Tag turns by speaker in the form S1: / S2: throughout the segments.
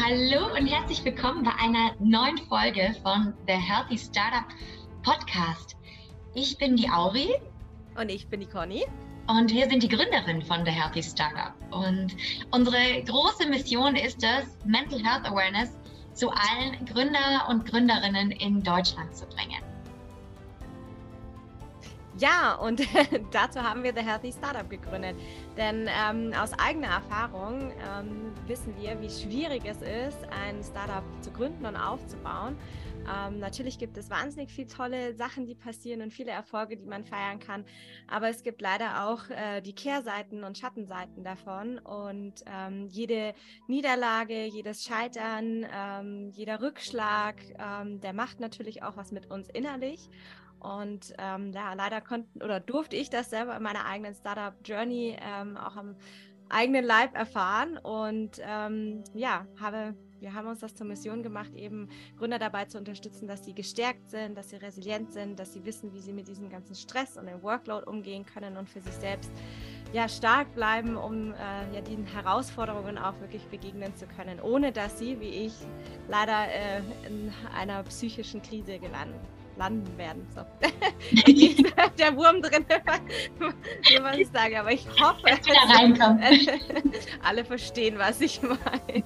S1: hallo und herzlich willkommen bei einer neuen Folge von The Healthy Startup Podcast. Ich bin die Auri.
S2: Und ich bin die Conny.
S1: Und wir sind die Gründerin von The Healthy Startup. Und unsere große Mission ist es, Mental Health Awareness zu allen Gründer und Gründerinnen in Deutschland zu bringen.
S2: Ja, und dazu haben wir The Healthy Startup gegründet. Denn ähm, aus eigener Erfahrung ähm, wissen wir, wie schwierig es ist, ein Startup zu gründen und aufzubauen. Ähm, natürlich gibt es wahnsinnig viele tolle Sachen, die passieren und viele Erfolge, die man feiern kann. Aber es gibt leider auch äh, die Kehrseiten und Schattenseiten davon. Und ähm, jede Niederlage, jedes Scheitern, ähm, jeder Rückschlag, ähm, der macht natürlich auch was mit uns innerlich. Und ähm, ja, leider konnten oder durfte ich das selber in meiner eigenen Startup Journey ähm, auch am eigenen Leib erfahren. Und ähm, ja, habe wir haben uns das zur Mission gemacht, eben Gründer dabei zu unterstützen, dass sie gestärkt sind, dass sie resilient sind, dass sie wissen, wie sie mit diesem ganzen Stress und dem Workload umgehen können und für sich selbst ja, stark bleiben, um äh, ja, den Herausforderungen auch wirklich begegnen zu können, ohne dass sie, wie ich, leider äh, in einer psychischen Krise gelandet landen werden. So. der Wurm drin, wie man es sagen. Aber ich hoffe, dass alle verstehen, was ich meine.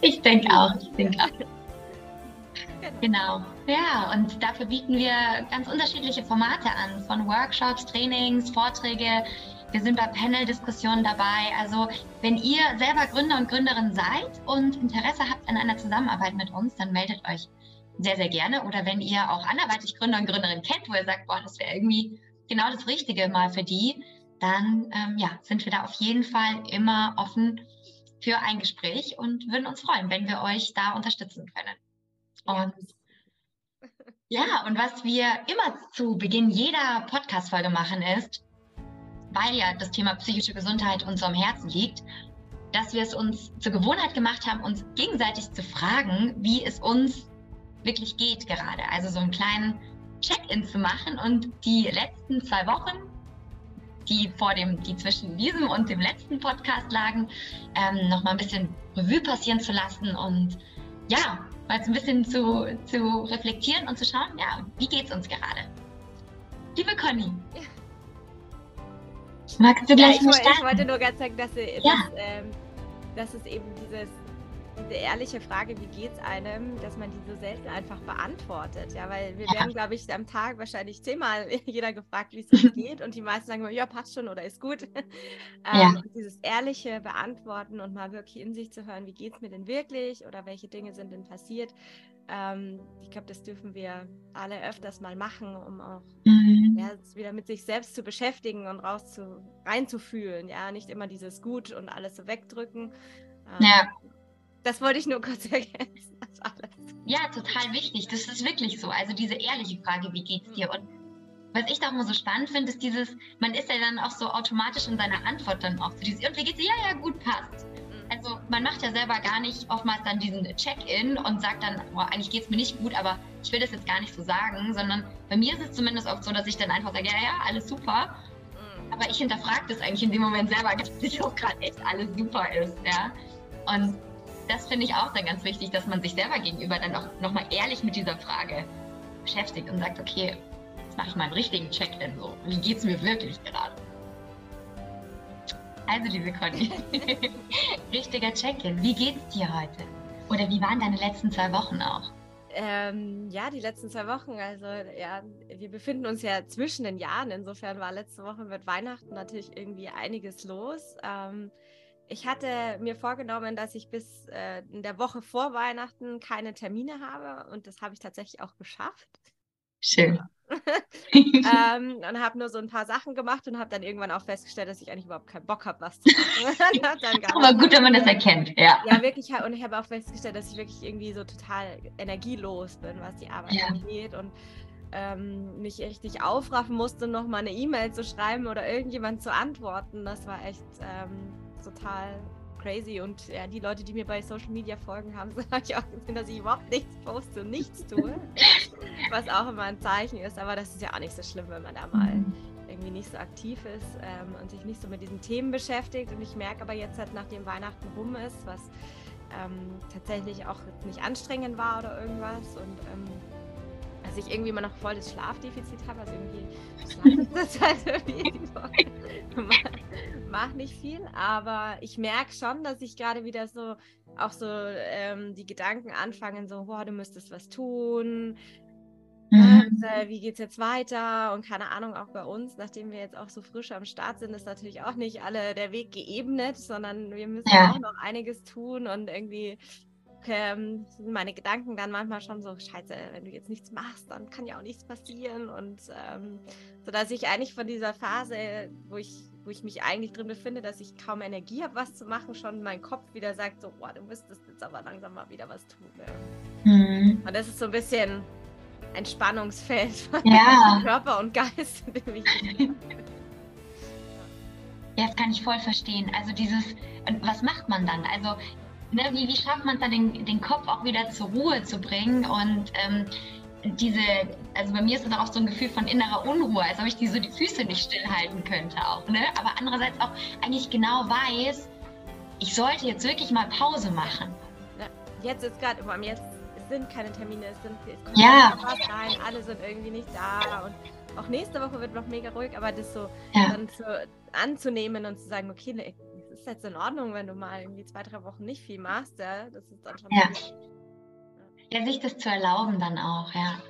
S1: Ich denke auch. Ich denke auch. Genau. Ja, und dafür bieten wir ganz unterschiedliche Formate an, von Workshops, Trainings, Vorträge. Wir sind bei Panel-Diskussionen dabei. Also, wenn ihr selber Gründer und Gründerin seid und Interesse habt an einer Zusammenarbeit mit uns, dann meldet euch sehr, sehr gerne. Oder wenn ihr auch anderweitig Gründer und Gründerinnen kennt, wo ihr sagt, boah, das wäre irgendwie genau das Richtige mal für die, dann ähm, ja, sind wir da auf jeden Fall immer offen für ein Gespräch und würden uns freuen, wenn wir euch da unterstützen können. Und ja, und was wir immer zu Beginn jeder Podcast-Folge machen ist, weil ja das Thema psychische Gesundheit uns so am Herzen liegt, dass wir es uns zur Gewohnheit gemacht haben, uns gegenseitig zu fragen, wie es uns wirklich geht gerade. Also so einen kleinen Check-in zu machen und die letzten zwei Wochen, die vor dem, die zwischen diesem und dem letzten Podcast lagen, ähm, noch mal ein bisschen Revue passieren zu lassen und ja, mal so ein bisschen zu, zu reflektieren und zu schauen, ja, wie geht's uns gerade? Liebe Conny. Ja. Magst du gleich
S2: ja, ich, ich, wollte nur ganz sagen, dass, ja. dass, ähm, dass es eben dieses diese ehrliche Frage, wie geht es einem, dass man die so selten einfach beantwortet. Ja, weil wir werden, glaube ich, am Tag wahrscheinlich zehnmal jeder gefragt, wie es uns geht und die meisten sagen immer, ja, passt schon oder ist gut. Ja. Ähm, dieses ehrliche Beantworten und mal wirklich in sich zu hören, wie geht es mir denn wirklich oder welche Dinge sind denn passiert. Ähm, ich glaube, das dürfen wir alle öfters mal machen, um auch mhm. ja, wieder mit sich selbst zu beschäftigen und raus zu, reinzufühlen. Ja, nicht immer dieses Gut und alles so wegdrücken.
S1: Ähm, ja
S2: das wollte ich nur kurz ergänzen.
S1: Ja, total wichtig. Das ist wirklich so. Also diese ehrliche Frage, wie geht's dir? Und was ich da auch immer so spannend finde, ist dieses, man ist ja dann auch so automatisch in seiner Antwort dann auch zu dieses, und wie geht's dir? Ja, ja, gut, passt. Mhm. Also man macht ja selber gar nicht oftmals dann diesen Check-in und sagt dann, boah, eigentlich geht's mir nicht gut, aber ich will das jetzt gar nicht so sagen, sondern bei mir ist es zumindest oft so, dass ich dann einfach sage, ja, ja, alles super. Mhm. Aber ich hinterfrage das eigentlich in dem Moment selber, dass nicht auch gerade echt alles super ist, ja. Und das finde ich auch dann ganz wichtig, dass man sich selber gegenüber dann auch nochmal ehrlich mit dieser Frage beschäftigt und sagt, okay, jetzt mache ich mal einen richtigen Check-in so. Wie geht es mir wirklich gerade? Also, liebe Conny, richtiger Check-in. Wie geht es dir heute? Oder wie waren deine letzten zwei Wochen auch?
S2: Ähm, ja, die letzten zwei Wochen. Also, ja, wir befinden uns ja zwischen den Jahren. Insofern war letzte Woche mit Weihnachten natürlich irgendwie einiges los. Ähm, ich hatte mir vorgenommen, dass ich bis äh, in der Woche vor Weihnachten keine Termine habe und das habe ich tatsächlich auch geschafft.
S1: Schön.
S2: ähm, und habe nur so ein paar Sachen gemacht und habe dann irgendwann auch festgestellt, dass ich eigentlich überhaupt keinen Bock habe, was zu
S1: machen. Aber gut, wenn man das erkennt, ja.
S2: Ja, wirklich. Und ich habe auch festgestellt, dass ich wirklich irgendwie so total energielos bin, was die Arbeit ja. angeht und ähm, mich richtig aufraffen musste, noch mal eine E-Mail zu schreiben oder irgendjemand zu antworten. Das war echt ähm, total crazy. Und ja, die Leute, die mir bei Social Media folgen, haben ich auch gesehen, dass ich überhaupt nichts poste und nichts tue. was auch immer ein Zeichen ist. Aber das ist ja auch nicht so schlimm, wenn man da mal mhm. irgendwie nicht so aktiv ist ähm, und sich nicht so mit diesen Themen beschäftigt. Und ich merke aber jetzt halt, nachdem Weihnachten rum ist, was ähm, tatsächlich auch nicht anstrengend war oder irgendwas und ähm, dass ich irgendwie immer noch voll das Schlafdefizit habe, also irgendwie das halt irgendwie mach nicht viel, aber ich merke schon, dass ich gerade wieder so auch so ähm, die Gedanken anfangen, so, boah, du müsstest was tun, Mhm. Und, äh, wie geht es jetzt weiter? Und keine Ahnung, auch bei uns, nachdem wir jetzt auch so frisch am Start sind, ist natürlich auch nicht alle der Weg geebnet, sondern wir müssen ja. auch noch einiges tun und irgendwie ähm, sind meine Gedanken dann manchmal schon so, scheiße, wenn du jetzt nichts machst, dann kann ja auch nichts passieren. Und ähm, so dass ich eigentlich von dieser Phase, wo ich, wo ich mich eigentlich drin befinde, dass ich kaum Energie habe, was zu machen, schon mein Kopf wieder sagt, so, boah, du müsstest jetzt aber langsam mal wieder was tun. Ja. Mhm. Und das ist so ein bisschen ein Spannungsfeld von ja. Körper und Geist.
S1: ja, das kann ich voll verstehen. Also dieses, was macht man dann? Also ne, wie, wie schafft man es dann, den, den Kopf auch wieder zur Ruhe zu bringen und ähm, diese, also bei mir ist das auch so ein Gefühl von innerer Unruhe, als ob ich diese die Füße nicht stillhalten könnte auch, ne? Aber andererseits auch eigentlich genau weiß, ich sollte jetzt wirklich mal Pause machen.
S2: Jetzt ist gerade, jetzt sind keine Termine, es sind es
S1: kommt ja.
S2: rein, alle sind irgendwie nicht da und auch nächste Woche wird noch mega ruhig, aber das so ja. dann zu, anzunehmen und zu sagen, okay, ne, ist jetzt in Ordnung, wenn du mal irgendwie zwei, drei Wochen nicht viel machst, ja, das ist dann schon.
S1: Ja. ja, sich das zu erlauben dann auch, ja.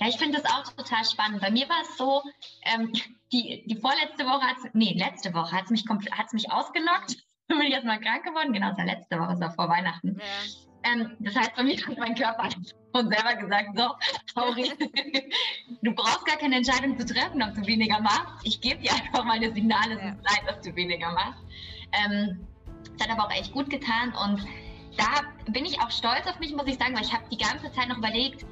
S1: Ja, ich finde das auch total spannend. Bei mir war es so, ähm, die, die vorletzte Woche hat nee, letzte Woche hat es mich, mich ausgenockt. Bin ich erstmal krank geworden. Genau, es war letzte Woche, es war vor Weihnachten. Ja. Ähm, das heißt, bei mir hat mein Körper von selber gesagt, so, sorry, du brauchst gar keine Entscheidung zu treffen, ob du weniger machst. Ich gebe dir einfach mal das Signal, es ja. ist Zeit, dass du weniger machst. Ähm, das hat aber auch echt gut getan und da bin ich auch stolz auf mich, muss ich sagen, weil ich habe die ganze Zeit noch überlegt,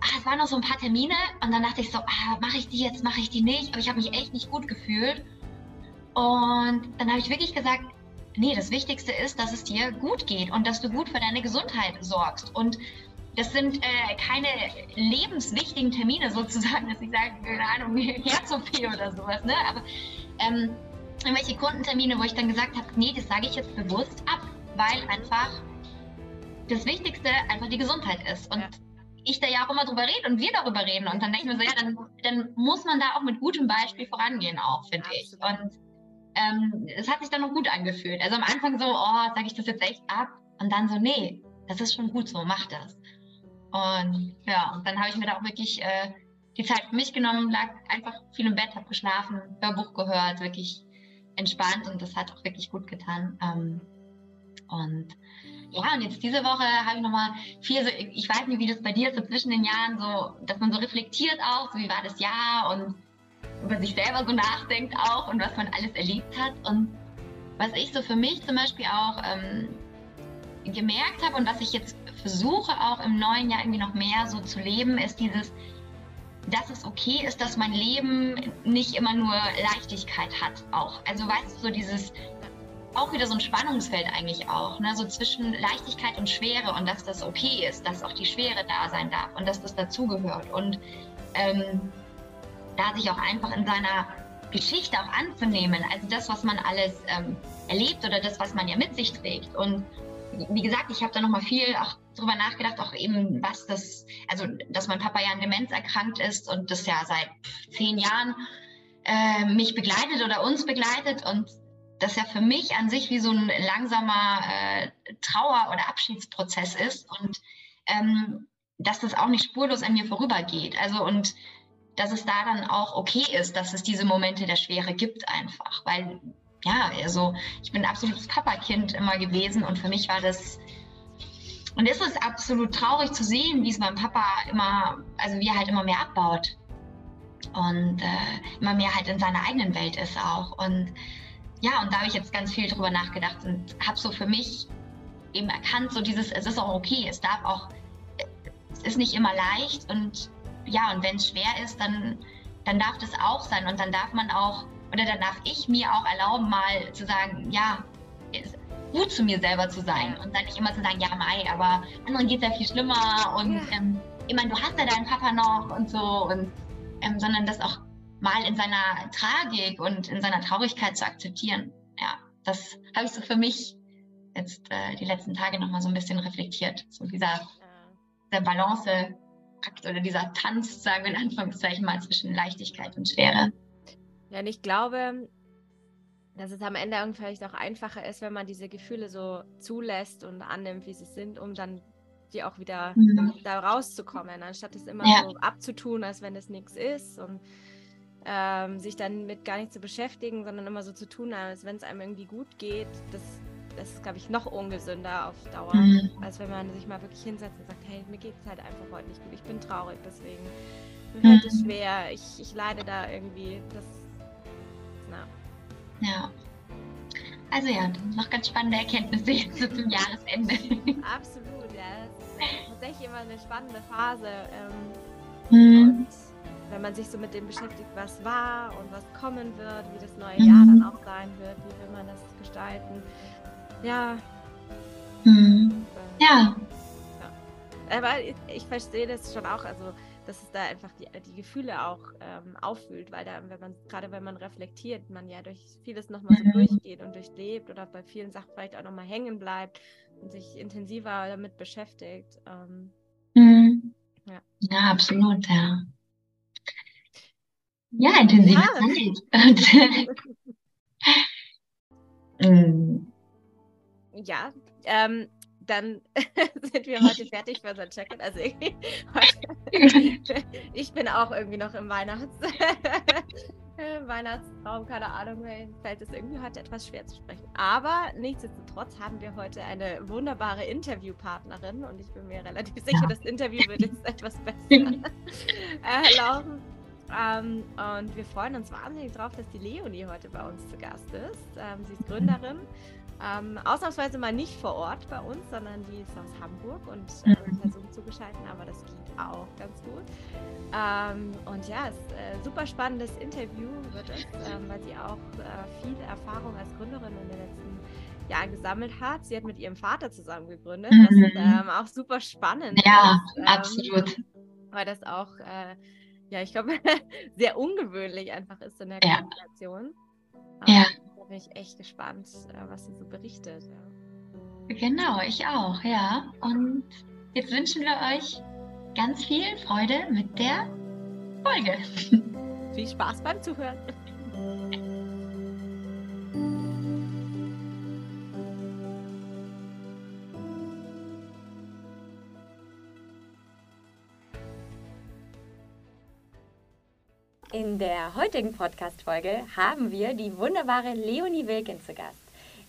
S1: ah, es waren noch so ein paar Termine und dann dachte ich so, ah, mache ich die jetzt, mache ich die nicht, aber ich habe mich echt nicht gut gefühlt. Und dann habe ich wirklich gesagt, nee, das Wichtigste ist, dass es dir gut geht und dass du gut für deine Gesundheit sorgst. Und das sind äh, keine lebenswichtigen Termine sozusagen, dass ich sage, keine Ahnung, Herz-OP oder sowas, ne? Aber ähm, irgendwelche Kundentermine, wo ich dann gesagt habe, nee, das sage ich jetzt bewusst ab, weil einfach das Wichtigste einfach die Gesundheit ist. Und ja. ich da ja auch immer drüber rede und wir darüber reden. Und dann denke ich mir so, ja, dann, dann muss man da auch mit gutem Beispiel vorangehen auch, finde ich. Und ähm, es hat sich dann noch gut angefühlt. Also am Anfang so, oh, sage ich das jetzt echt ab? Und dann so, nee, das ist schon gut so, mach das. Und ja, und dann habe ich mir da auch wirklich äh, die Zeit für mich genommen, lag einfach viel im Bett, habe geschlafen, Hörbuch gehört, wirklich entspannt und das hat auch wirklich gut getan. Ähm, und ja, und jetzt diese Woche habe ich nochmal viel, so, ich weiß nicht, wie das bei dir ist, so zwischen den Jahren, so, dass man so reflektiert auch, so wie war das Jahr und über sich selber so nachdenkt auch und was man alles erlebt hat. Und was ich so für mich zum Beispiel auch ähm, gemerkt habe und was ich jetzt versuche auch im neuen Jahr irgendwie noch mehr so zu leben, ist dieses, dass es okay ist, dass mein Leben nicht immer nur Leichtigkeit hat auch. Also weißt du, so dieses, auch wieder so ein Spannungsfeld eigentlich auch, ne? so zwischen Leichtigkeit und Schwere und dass das okay ist, dass auch die Schwere da sein darf und dass das dazugehört. Und ähm, da sich auch einfach in seiner Geschichte auch anzunehmen, also das, was man alles ähm, erlebt oder das, was man ja mit sich trägt. Und wie gesagt, ich habe da nochmal viel auch drüber nachgedacht, auch eben, was das, also dass mein Papa ja an Demenz erkrankt ist und das ja seit zehn Jahren äh, mich begleitet oder uns begleitet und das ja für mich an sich wie so ein langsamer äh, Trauer- oder Abschiedsprozess ist und ähm, dass das auch nicht spurlos an mir vorübergeht. Also und dass es da dann auch okay ist, dass es diese Momente der Schwere gibt einfach. Weil, ja, also ich bin ein absolutes Papa-Kind immer gewesen und für mich war das. Und es ist absolut traurig zu sehen, wie es meinem Papa immer, also wie er halt immer mehr abbaut. Und äh, immer mehr halt in seiner eigenen Welt ist auch. Und ja, und da habe ich jetzt ganz viel drüber nachgedacht und habe so für mich eben erkannt, so dieses, es ist auch okay, es darf auch, es ist nicht immer leicht und ja, und wenn es schwer ist, dann, dann darf das auch sein und dann darf man auch, oder dann darf ich mir auch erlauben, mal zu sagen, ja, gut zu mir selber zu sein und dann nicht immer zu sagen, ja, Mai, aber anderen geht es ja viel schlimmer und ja. ähm, ich meine, du hast ja deinen Papa noch und so und ähm, sondern das auch mal in seiner Tragik und in seiner Traurigkeit zu akzeptieren. Ja, das habe ich so für mich jetzt äh, die letzten Tage nochmal so ein bisschen reflektiert. So dieser, ja. der Balanceakt oder dieser Tanz, sagen wir in Anführungszeichen mal, zwischen Leichtigkeit und Schwere.
S2: Ja, und ich glaube, dass es am Ende irgendwie vielleicht auch einfacher ist, wenn man diese Gefühle so zulässt und annimmt, wie sie sind, um dann die auch wieder mhm. da rauszukommen, anstatt es immer ja. so abzutun, als wenn es nichts ist und ähm, sich dann mit gar nicht zu beschäftigen, sondern immer so zu tun, als wenn es einem irgendwie gut geht. Das, das ist, glaube ich, noch ungesünder auf Dauer, mhm. als wenn man sich mal wirklich hinsetzt und sagt, hey, mir geht es halt einfach heute nicht gut, ich bin traurig, deswegen mir fällt es mhm. schwer, ich, ich leide da irgendwie. Das,
S1: na. Ja. Also ja, noch ganz spannende Erkenntnisse jetzt zum Jahresende.
S2: Absolut, ja. Das ist tatsächlich immer eine spannende Phase. Ähm, mhm. wenn man sich so mit dem beschäftigt, was war und was kommen wird, wie das neue mhm. Jahr dann auch sein wird, wie will man das gestalten. Ja.
S1: Mhm. Ja.
S2: ja. Aber ich, verstehe das schon auch. Also dass es da einfach die, die Gefühle auch ähm, auffühlt, weil da, wenn man, gerade wenn man reflektiert, man ja durch vieles nochmal so mhm. durchgeht und durchlebt oder bei vielen Sachen vielleicht auch nochmal hängen bleibt und sich intensiver damit beschäftigt. Ähm,
S1: mhm. ja. ja, absolut, ja. Ja, intensive ja. Zeit.
S2: Ja, ähm, dann sind wir heute fertig für unser Check-in. Also ich bin auch irgendwie noch im Weihnachts Weihnachtstraum, keine Ahnung, mir fällt es irgendwie heute etwas schwer zu sprechen. Aber nichtsdestotrotz haben wir heute eine wunderbare Interviewpartnerin und ich bin mir relativ sicher, das Interview wird jetzt etwas besser äh, laufen. Ähm, und wir freuen uns wahnsinnig darauf, dass die Leonie heute bei uns zu Gast ist. Ähm, sie ist Gründerin ähm, ausnahmsweise mal nicht vor Ort bei uns, sondern die ist aus Hamburg und äh, mhm. per Zoom zugeschaltet, aber das geht auch ganz gut. Ähm, und ja, es ist ein äh, super spannendes Interview wird es, ähm, weil sie auch äh, viel Erfahrung als Gründerin in den letzten Jahren gesammelt hat. Sie hat mit ihrem Vater zusammen gegründet, mhm. was ähm, auch super spannend
S1: ja, ist. Ja, ähm, absolut.
S2: Weil das auch, äh, ja, ich glaube, sehr ungewöhnlich einfach ist in der Kommunikation.
S1: Ja.
S2: Bin ich echt gespannt, äh, was sie so berichtet.
S1: Genau, ich auch, ja. Und jetzt wünschen wir euch ganz viel Freude mit der Folge.
S2: Viel Spaß beim Zuhören. In der heutigen Podcast-Folge haben wir die wunderbare Leonie Wilkins zu Gast.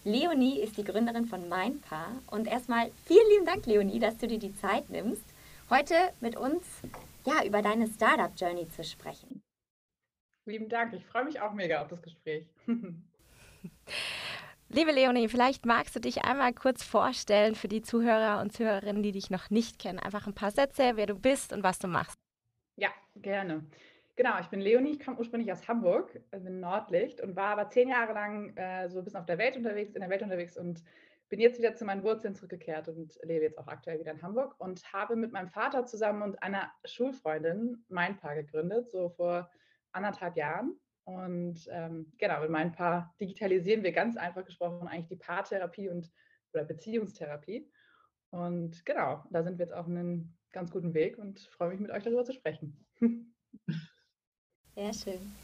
S2: Leonie ist die Gründerin von Mindpaar und erstmal vielen lieben Dank, Leonie, dass du dir die Zeit nimmst, heute mit uns ja, über deine Startup-Journey zu sprechen.
S3: Lieben Dank, ich freue mich auch mega auf das Gespräch.
S2: Liebe Leonie, vielleicht magst du dich einmal kurz vorstellen für die Zuhörer und Zuhörerinnen, die dich noch nicht kennen. Einfach ein paar Sätze, wer du bist und was du machst.
S3: Ja, gerne. Genau, ich bin Leonie, ich komme ursprünglich aus Hamburg, äh, bin Nordlicht und war aber zehn Jahre lang äh, so ein bisschen auf der Welt unterwegs, in der Welt unterwegs und bin jetzt wieder zu meinen Wurzeln zurückgekehrt und lebe jetzt auch aktuell wieder in Hamburg und habe mit meinem Vater zusammen und einer Schulfreundin mein Paar gegründet, so vor anderthalb Jahren. Und ähm, genau, mit meinem Paar digitalisieren wir ganz einfach gesprochen eigentlich die Paartherapie und oder Beziehungstherapie. Und genau, da sind wir jetzt auf einem ganz guten Weg und freue mich mit euch darüber zu sprechen.
S2: Sehr schön.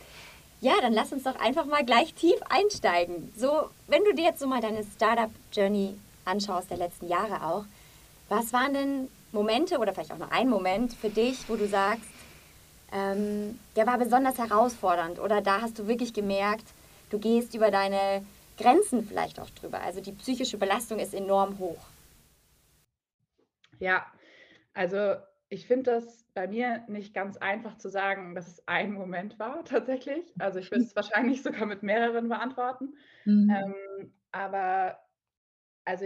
S2: Ja, dann lass uns doch einfach mal gleich tief einsteigen. So, wenn du dir jetzt so mal deine Startup-Journey anschaust, der letzten Jahre auch, was waren denn Momente oder vielleicht auch noch ein Moment für dich, wo du sagst, ähm, der war besonders herausfordernd oder da hast du wirklich gemerkt, du gehst über deine Grenzen vielleicht auch drüber. Also die psychische Belastung ist enorm hoch.
S3: Ja, also ich finde das bei mir nicht ganz einfach zu sagen, dass es ein Moment war tatsächlich. Also ich würde es wahrscheinlich sogar mit mehreren beantworten. Mhm. Ähm, aber also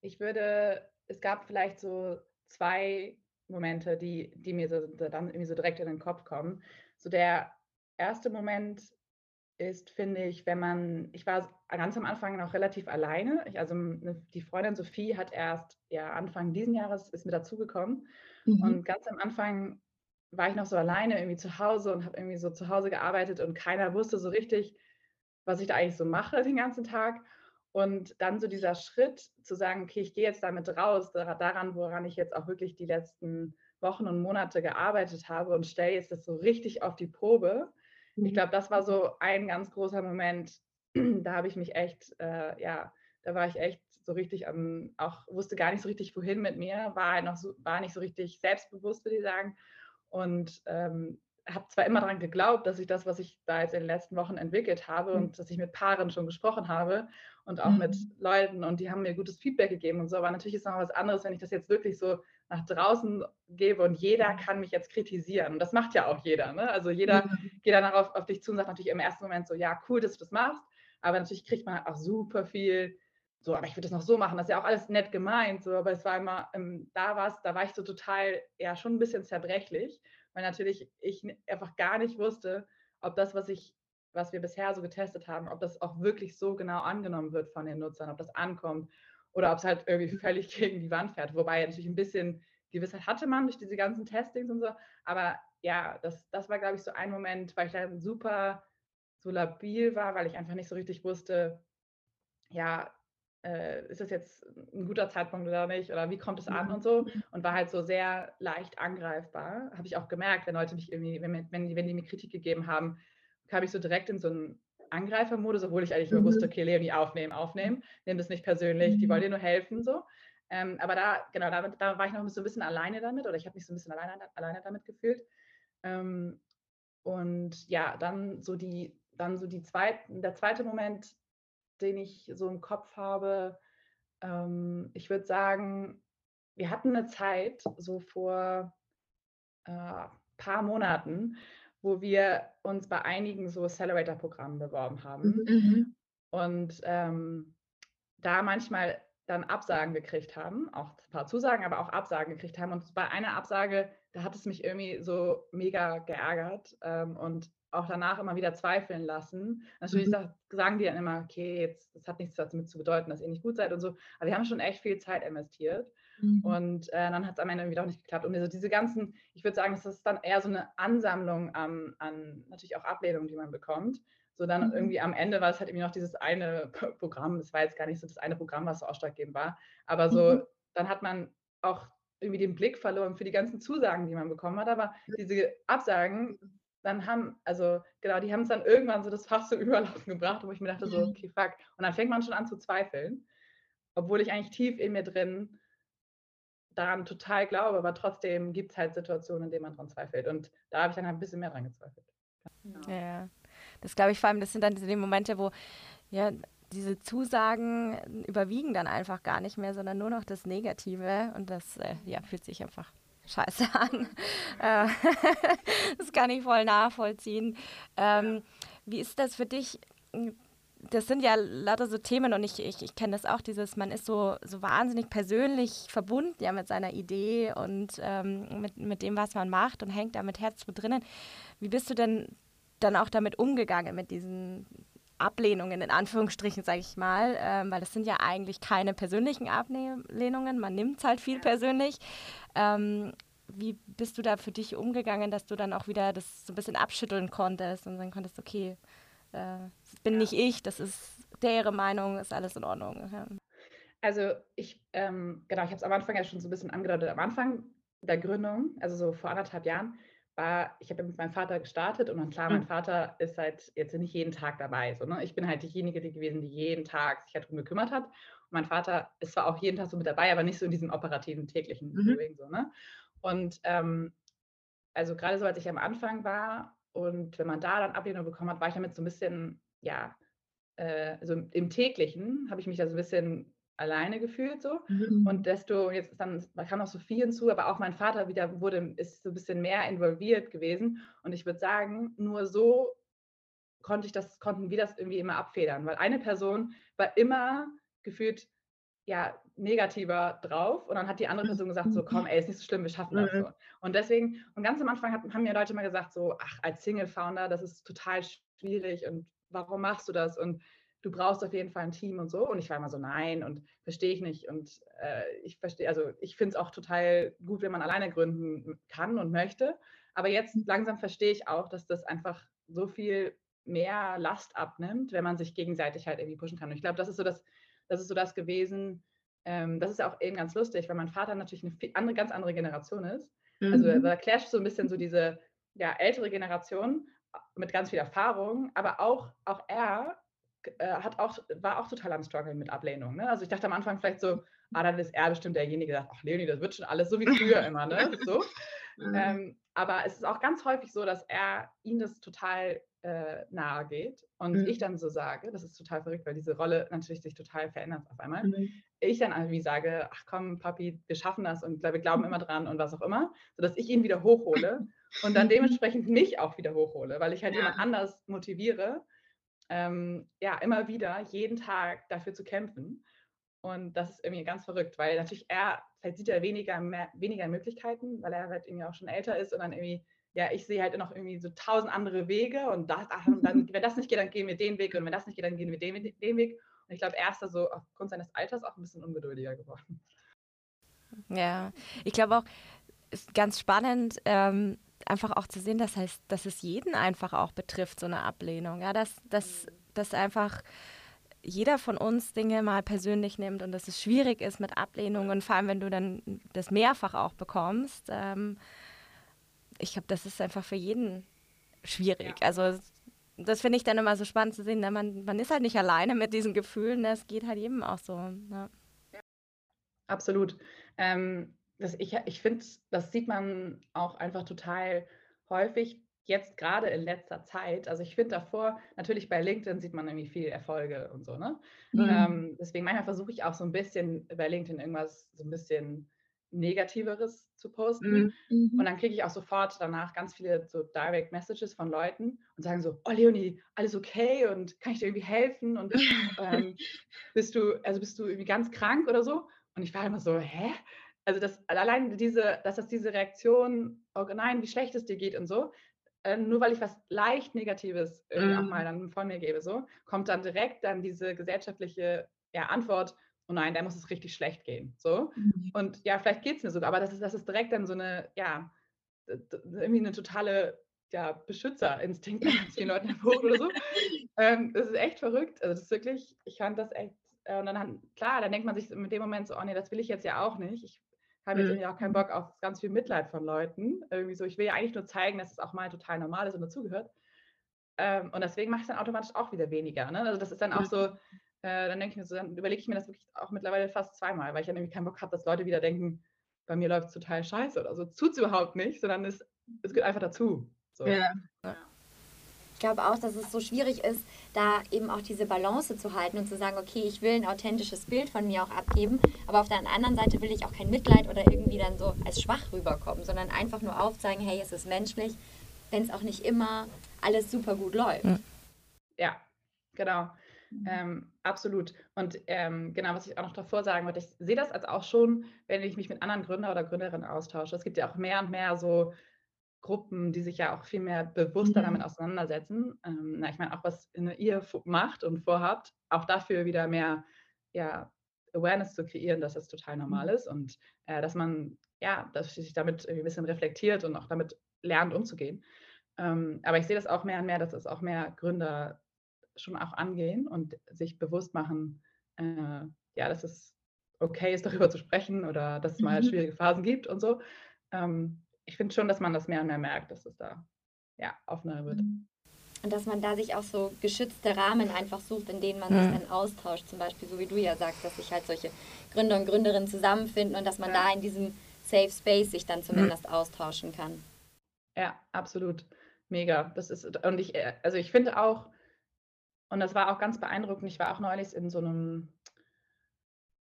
S3: ich würde, es gab vielleicht so zwei Momente, die, die mir so, dann irgendwie so direkt in den Kopf kommen. So der erste Moment ist, finde ich, wenn man, ich war ganz am Anfang noch relativ alleine. Ich, also die Freundin Sophie hat erst ja Anfang diesen Jahres ist mir dazugekommen. Mhm. Und ganz am Anfang war ich noch so alleine irgendwie zu Hause und habe irgendwie so zu Hause gearbeitet und keiner wusste so richtig, was ich da eigentlich so mache den ganzen Tag. Und dann so dieser Schritt zu sagen, okay, ich gehe jetzt damit raus, daran, woran ich jetzt auch wirklich die letzten Wochen und Monate gearbeitet habe und stelle jetzt das so richtig auf die Probe. Ich mhm. glaube, das war so ein ganz großer Moment. Da habe ich mich echt, äh, ja, da war ich echt so richtig am, auch wusste gar nicht so richtig, wohin mit mir, war halt noch so, war nicht so richtig selbstbewusst, würde ich sagen. Und ähm, habe zwar immer daran geglaubt, dass ich das, was ich da jetzt in den letzten Wochen entwickelt habe mhm. und dass ich mit Paaren schon gesprochen habe und auch mhm. mit Leuten und die haben mir gutes Feedback gegeben und so, aber natürlich ist noch was anderes, wenn ich das jetzt wirklich so nach draußen gebe und jeder mhm. kann mich jetzt kritisieren und das macht ja auch jeder, ne? also jeder mhm. geht danach auf, auf dich zu und sagt natürlich im ersten Moment so, ja cool, dass du das machst, aber natürlich kriegt man auch super viel so, aber ich würde das noch so machen, das ist ja auch alles nett gemeint, so, aber es war immer, ähm, da war da war ich so total, ja, schon ein bisschen zerbrechlich weil natürlich ich einfach gar nicht wusste, ob das, was ich, was wir bisher so getestet haben, ob das auch wirklich so genau angenommen wird von den Nutzern, ob das ankommt oder ob es halt irgendwie völlig gegen die Wand fährt. Wobei natürlich ein bisschen Gewissheit hatte man durch diese ganzen Testings und so. Aber ja, das, das war, glaube ich, so ein Moment, weil ich dann super so labil war, weil ich einfach nicht so richtig wusste, ja, äh, ist das jetzt ein guter Zeitpunkt oder nicht oder wie kommt es an und so mhm. und war halt so sehr leicht angreifbar. Habe ich auch gemerkt, wenn Leute mich irgendwie, wenn, wenn, wenn die mir Kritik gegeben haben, kam ich so direkt in so einen Angreifermodus, obwohl ich eigentlich nur mhm. wusste, okay, Leonie, aufnehmen, aufnehmen, nimm das nicht persönlich, die wollen dir nur helfen, so. Ähm, aber da, genau, da, da, war ich noch so ein bisschen alleine damit oder ich habe mich so ein bisschen alleine, alleine damit gefühlt. Ähm, und ja, dann so die, dann so die zweite, der zweite Moment, den ich so im Kopf habe. Ähm, ich würde sagen, wir hatten eine Zeit, so vor äh, paar Monaten, wo wir uns bei einigen so Accelerator-Programmen beworben haben. Mhm. mhm. Und ähm, da manchmal dann Absagen gekriegt haben, auch ein paar Zusagen, aber auch Absagen gekriegt haben. Und bei einer Absage, da hat es mich irgendwie so mega geärgert. Ähm, und auch danach immer wieder zweifeln lassen. Natürlich mhm. sagen die dann immer, okay, jetzt, das hat nichts damit zu bedeuten, dass ihr nicht gut seid und so. Aber wir haben schon echt viel Zeit investiert. Mhm. Und äh, dann hat es am Ende irgendwie auch nicht geklappt. Und also diese ganzen, ich würde sagen, das ist dann eher so eine Ansammlung an, an natürlich auch Ablehnungen, die man bekommt. So dann mhm. irgendwie am Ende war es halt irgendwie noch dieses eine Programm. Das war jetzt gar nicht so das eine Programm, was so ausschlaggebend war. Aber so, mhm. dann hat man auch irgendwie den Blick verloren für die ganzen Zusagen, die man bekommen hat. Aber diese Absagen dann haben, also genau, die haben es dann irgendwann so das Fass zum Überlaufen gebracht, wo ich mir dachte, so, mhm. okay, fuck. Und dann fängt man schon an zu zweifeln, obwohl ich eigentlich tief in mir drin daran total glaube, aber trotzdem gibt es halt Situationen, in denen man dran zweifelt. Und da habe ich dann halt ein bisschen mehr dran gezweifelt.
S2: Ja, ja. das glaube ich vor allem, das sind dann diese Momente, wo ja, diese Zusagen überwiegen dann einfach gar nicht mehr, sondern nur noch das Negative und das äh, ja, fühlt sich einfach scheiße an. Äh, das kann ich voll nachvollziehen. Ähm, wie ist das für dich? Das sind ja lauter so Themen und ich, ich, ich kenne das auch, dieses, man ist so, so wahnsinnig persönlich verbunden ja mit seiner Idee und ähm, mit, mit dem, was man macht und hängt da mit Herzblut drinnen. Wie bist du denn dann auch damit umgegangen, mit diesen Ablehnungen in Anführungsstrichen, sage ich mal, ähm, weil das sind ja eigentlich keine persönlichen Ablehnungen, man nimmt es halt viel persönlich. Ähm, wie bist du da für dich umgegangen, dass du dann auch wieder das so ein bisschen abschütteln konntest und sagen konntest, okay, äh, bin ja. nicht ich, das ist deren Meinung, ist alles in Ordnung. Ja.
S3: Also ich, ähm, genau, ich habe es am Anfang ja schon so ein bisschen angedeutet, am Anfang der Gründung, also so vor anderthalb Jahren, war, ich habe mit meinem Vater gestartet und dann klar, mein mhm. Vater ist halt jetzt nicht jeden Tag dabei. So, ne? Ich bin halt diejenige die gewesen, die jeden Tag sich halt darum gekümmert hat. Und mein Vater ist zwar auch jeden Tag so mit dabei, aber nicht so in diesem operativen, täglichen mhm. Doing. So, ne? Und ähm, also gerade so, als ich am Anfang war und wenn man da dann Ablehnung bekommen hat, war ich damit so ein bisschen, ja, äh, also im täglichen habe ich mich da so ein bisschen alleine gefühlt so. Mhm. Und desto, jetzt dann, kam noch Sophie hinzu, aber auch mein Vater wieder wurde, ist so ein bisschen mehr involviert gewesen. Und ich würde sagen, nur so konnte ich das, konnten wir das irgendwie immer abfedern, weil eine Person war immer gefühlt ja negativer drauf und dann hat die andere Person gesagt so komm ey ist nicht so schlimm wir schaffen das mhm. so und deswegen und ganz am Anfang hat, haben mir Leute mal gesagt so ach als Single Founder das ist total schwierig und warum machst du das und du brauchst auf jeden Fall ein Team und so. Und ich war immer so, nein, und verstehe ich nicht. Und äh, ich verstehe, also ich finde es auch total gut, wenn man alleine gründen kann und möchte. Aber jetzt langsam verstehe ich auch, dass das einfach so viel mehr Last abnimmt, wenn man sich gegenseitig halt irgendwie pushen kann. Und ich glaube, das ist so das, das ist so das gewesen, ähm, das ist ja auch eben ganz lustig, weil mein Vater natürlich eine andere, ganz andere Generation ist. Also mhm. da clasht so ein bisschen so diese ja, ältere Generation mit ganz viel Erfahrung, aber auch, auch er äh, hat auch, war auch total am Struggeln mit Ablehnung. Ne? Also ich dachte am Anfang vielleicht so, ah, dann ist er bestimmt derjenige, der sagt, ach Leonie, das wird schon alles so wie früher immer, ne? So. Mhm. Ähm, aber es ist auch ganz häufig so, dass er ihm das total äh, nahe geht und mhm. ich dann so sage, das ist total verrückt, weil diese Rolle natürlich sich total verändert auf einmal. Mhm. Ich dann irgendwie sage, ach komm, Papi, wir schaffen das und wir glauben immer dran und was auch immer, sodass ich ihn wieder hochhole und dann dementsprechend mich auch wieder hochhole, weil ich halt ja. jemand anders motiviere, ähm, ja, immer wieder, jeden Tag dafür zu kämpfen. Und das ist irgendwie ganz verrückt, weil natürlich er, vielleicht sieht er weniger, mehr, weniger Möglichkeiten, weil er halt irgendwie auch schon älter ist und dann irgendwie, ja, ich sehe halt noch irgendwie so tausend andere Wege und das, ach, und dann, wenn das nicht geht, dann gehen wir den Weg und wenn das nicht geht, dann gehen wir den, den Weg. Und ich glaube, er ist da so aufgrund seines Alters auch ein bisschen ungeduldiger geworden.
S2: Ja, ich glaube auch, ist ganz spannend, ähm, einfach auch zu sehen, dass heißt, dass es jeden einfach auch betrifft, so eine Ablehnung. Ja, dass, dass, dass einfach jeder von uns Dinge mal persönlich nimmt und dass es schwierig ist mit Ablehnungen, vor allem wenn du dann das mehrfach auch bekommst. Ähm, ich glaube, das ist einfach für jeden schwierig. Ja. Also das finde ich dann immer so spannend zu sehen. Ne? Man, man ist halt nicht alleine mit diesen Gefühlen, das ne? geht halt jedem auch so. Ne?
S3: Absolut. Ähm, das, ich ich finde, das sieht man auch einfach total häufig, jetzt gerade in letzter Zeit, also ich finde davor, natürlich bei LinkedIn sieht man irgendwie viel Erfolge und so, ne? Mhm. Ähm, deswegen manchmal versuche ich auch so ein bisschen bei LinkedIn irgendwas so ein bisschen Negativeres zu posten. Mhm. Und dann kriege ich auch sofort danach ganz viele so Direct Messages von Leuten und sagen so, oh Leonie, alles okay und kann ich dir irgendwie helfen? Und ähm, bist du, also bist du irgendwie ganz krank oder so? Und ich war immer so, hä? Also das allein diese, dass das diese Reaktion, oh nein, wie schlecht es dir geht und so, äh, nur weil ich was leicht Negatives irgendwie mm. auch mal mhm. dann von mir gebe, so, kommt dann direkt dann diese gesellschaftliche ja, Antwort, oh nein, da muss es richtig schlecht gehen. So. Mhm. Und ja, vielleicht geht es mir sogar, aber das ist, das ist direkt dann so eine, ja, irgendwie eine totale ja, Beschützerinstinkt bei ganz vielen Leuten hervor oder so. ähm, das ist echt verrückt. Also das ist wirklich, ich fand das echt, äh, und dann, klar, dann denkt man sich in dem Moment so, oh nee, das will ich jetzt ja auch nicht. Ich habe jetzt mhm. irgendwie auch keinen Bock auf ganz viel Mitleid von Leuten. Irgendwie so, ich will ja eigentlich nur zeigen, dass es auch mal total normal ist und dazugehört. Ähm, und deswegen mache ich es dann automatisch auch wieder weniger. Ne? Also das ist dann auch so, äh, dann denke ich mir so, dann überlege ich mir das wirklich auch mittlerweile fast zweimal, weil ich ja nämlich keinen Bock habe, dass Leute wieder denken, bei mir läuft es total scheiße oder so. Tut es überhaupt nicht, sondern es, es gehört einfach dazu. So. Ja. ja
S4: ich glaube auch, dass es so schwierig ist, da eben auch diese Balance zu halten und zu sagen, okay, ich will ein authentisches Bild von mir auch abgeben, aber auf der anderen Seite will ich auch kein Mitleid oder irgendwie dann so als schwach rüberkommen, sondern einfach nur aufzeigen, hey, es ist menschlich, wenn es auch nicht immer alles super gut läuft.
S3: Ja, genau. Mhm. Ähm, absolut. Und ähm, genau, was ich auch noch davor sagen wollte, ich sehe das als auch schon, wenn ich mich mit anderen Gründer oder Gründerinnen austausche. Es gibt ja auch mehr und mehr so Gruppen, die sich ja auch viel mehr bewusster mhm. damit auseinandersetzen. Ähm, na, ich meine, auch was ihr macht und vorhabt, auch dafür wieder mehr ja, Awareness zu kreieren, dass das total normal mhm. ist und äh, dass man ja, dass sich damit ein bisschen reflektiert und auch damit lernt umzugehen. Ähm, aber ich sehe das auch mehr und mehr, dass es auch mehr Gründer schon auch angehen und sich bewusst machen, äh, ja, dass es okay ist, darüber zu sprechen oder dass es mal mhm. schwierige Phasen gibt und so. Ähm, ich finde schon, dass man das mehr und mehr merkt, dass es da ja, offener wird. Mhm.
S4: Und dass man da sich auch so geschützte Rahmen einfach sucht, in denen man mhm. sich dann austauscht. Zum Beispiel, so wie du ja sagst, dass sich halt solche Gründer und Gründerinnen zusammenfinden und dass man ja. da in diesem Safe Space sich dann zumindest mhm. austauschen kann.
S3: Ja, absolut. Mega. Das ist, und ich, äh, also ich finde auch, und das war auch ganz beeindruckend, ich war auch neulich in so einem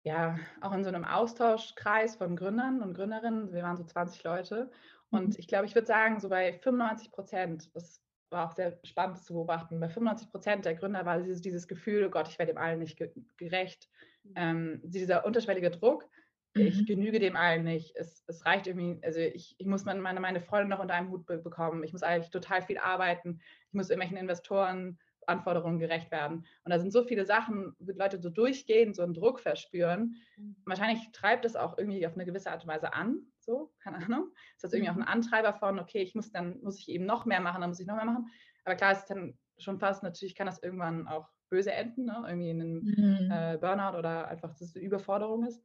S3: ja, auch in so einem Austauschkreis von Gründern und Gründerinnen. Wir waren so 20 Leute. Und mhm. ich glaube, ich würde sagen, so bei 95 Prozent, das war auch sehr spannend zu beobachten, bei 95 Prozent der Gründer war dieses, dieses Gefühl, oh Gott, ich werde dem allen nicht gerecht. Mhm. Ähm, dieser unterschwellige Druck, ich mhm. genüge dem allen nicht. Es, es reicht irgendwie, also ich, ich muss meine, meine Freunde noch unter einem Hut be bekommen. Ich muss eigentlich total viel arbeiten. Ich muss irgendwelchen Investoren Anforderungen gerecht werden. Und da sind so viele Sachen, wo Leute so durchgehen, so einen Druck verspüren. Mhm. Wahrscheinlich treibt es auch irgendwie auf eine gewisse Art und Weise an, so, keine Ahnung. Ist das irgendwie auch ein mhm. Antreiber von, okay, ich muss dann, muss ich eben noch mehr machen, dann muss ich noch mehr machen. Aber klar, es ist dann schon fast, natürlich kann das irgendwann auch böse enden, ne? irgendwie in einen mhm. äh, Burnout oder einfach, dass es eine Überforderung ist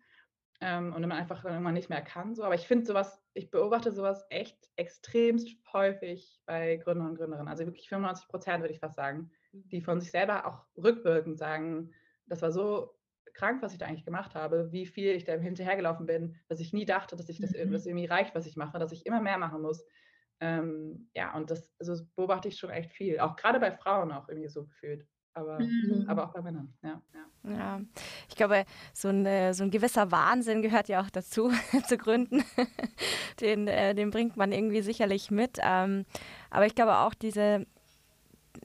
S3: ähm, und man einfach irgendwann nicht mehr kann. So. Aber ich finde sowas, ich beobachte sowas echt extremst häufig bei Gründern und Gründerinnen. Also wirklich 95 Prozent würde ich fast sagen, die von sich selber auch rückwirkend sagen, das war so krank, was ich da eigentlich gemacht habe, wie viel ich da hinterhergelaufen bin, dass ich nie dachte, dass ich das, mhm. irgendwie reicht, was ich mache, dass ich immer mehr machen muss. Ähm, ja, und das, also das beobachte ich schon echt viel. Auch gerade bei Frauen auch irgendwie so gefühlt aber, mhm. aber auch bei Männern. Ja,
S2: ja. ja. ich glaube, so ein, äh, so ein gewisser Wahnsinn gehört ja auch dazu, zu gründen. den, äh, den bringt man irgendwie sicherlich mit. Ähm, aber ich glaube auch diese,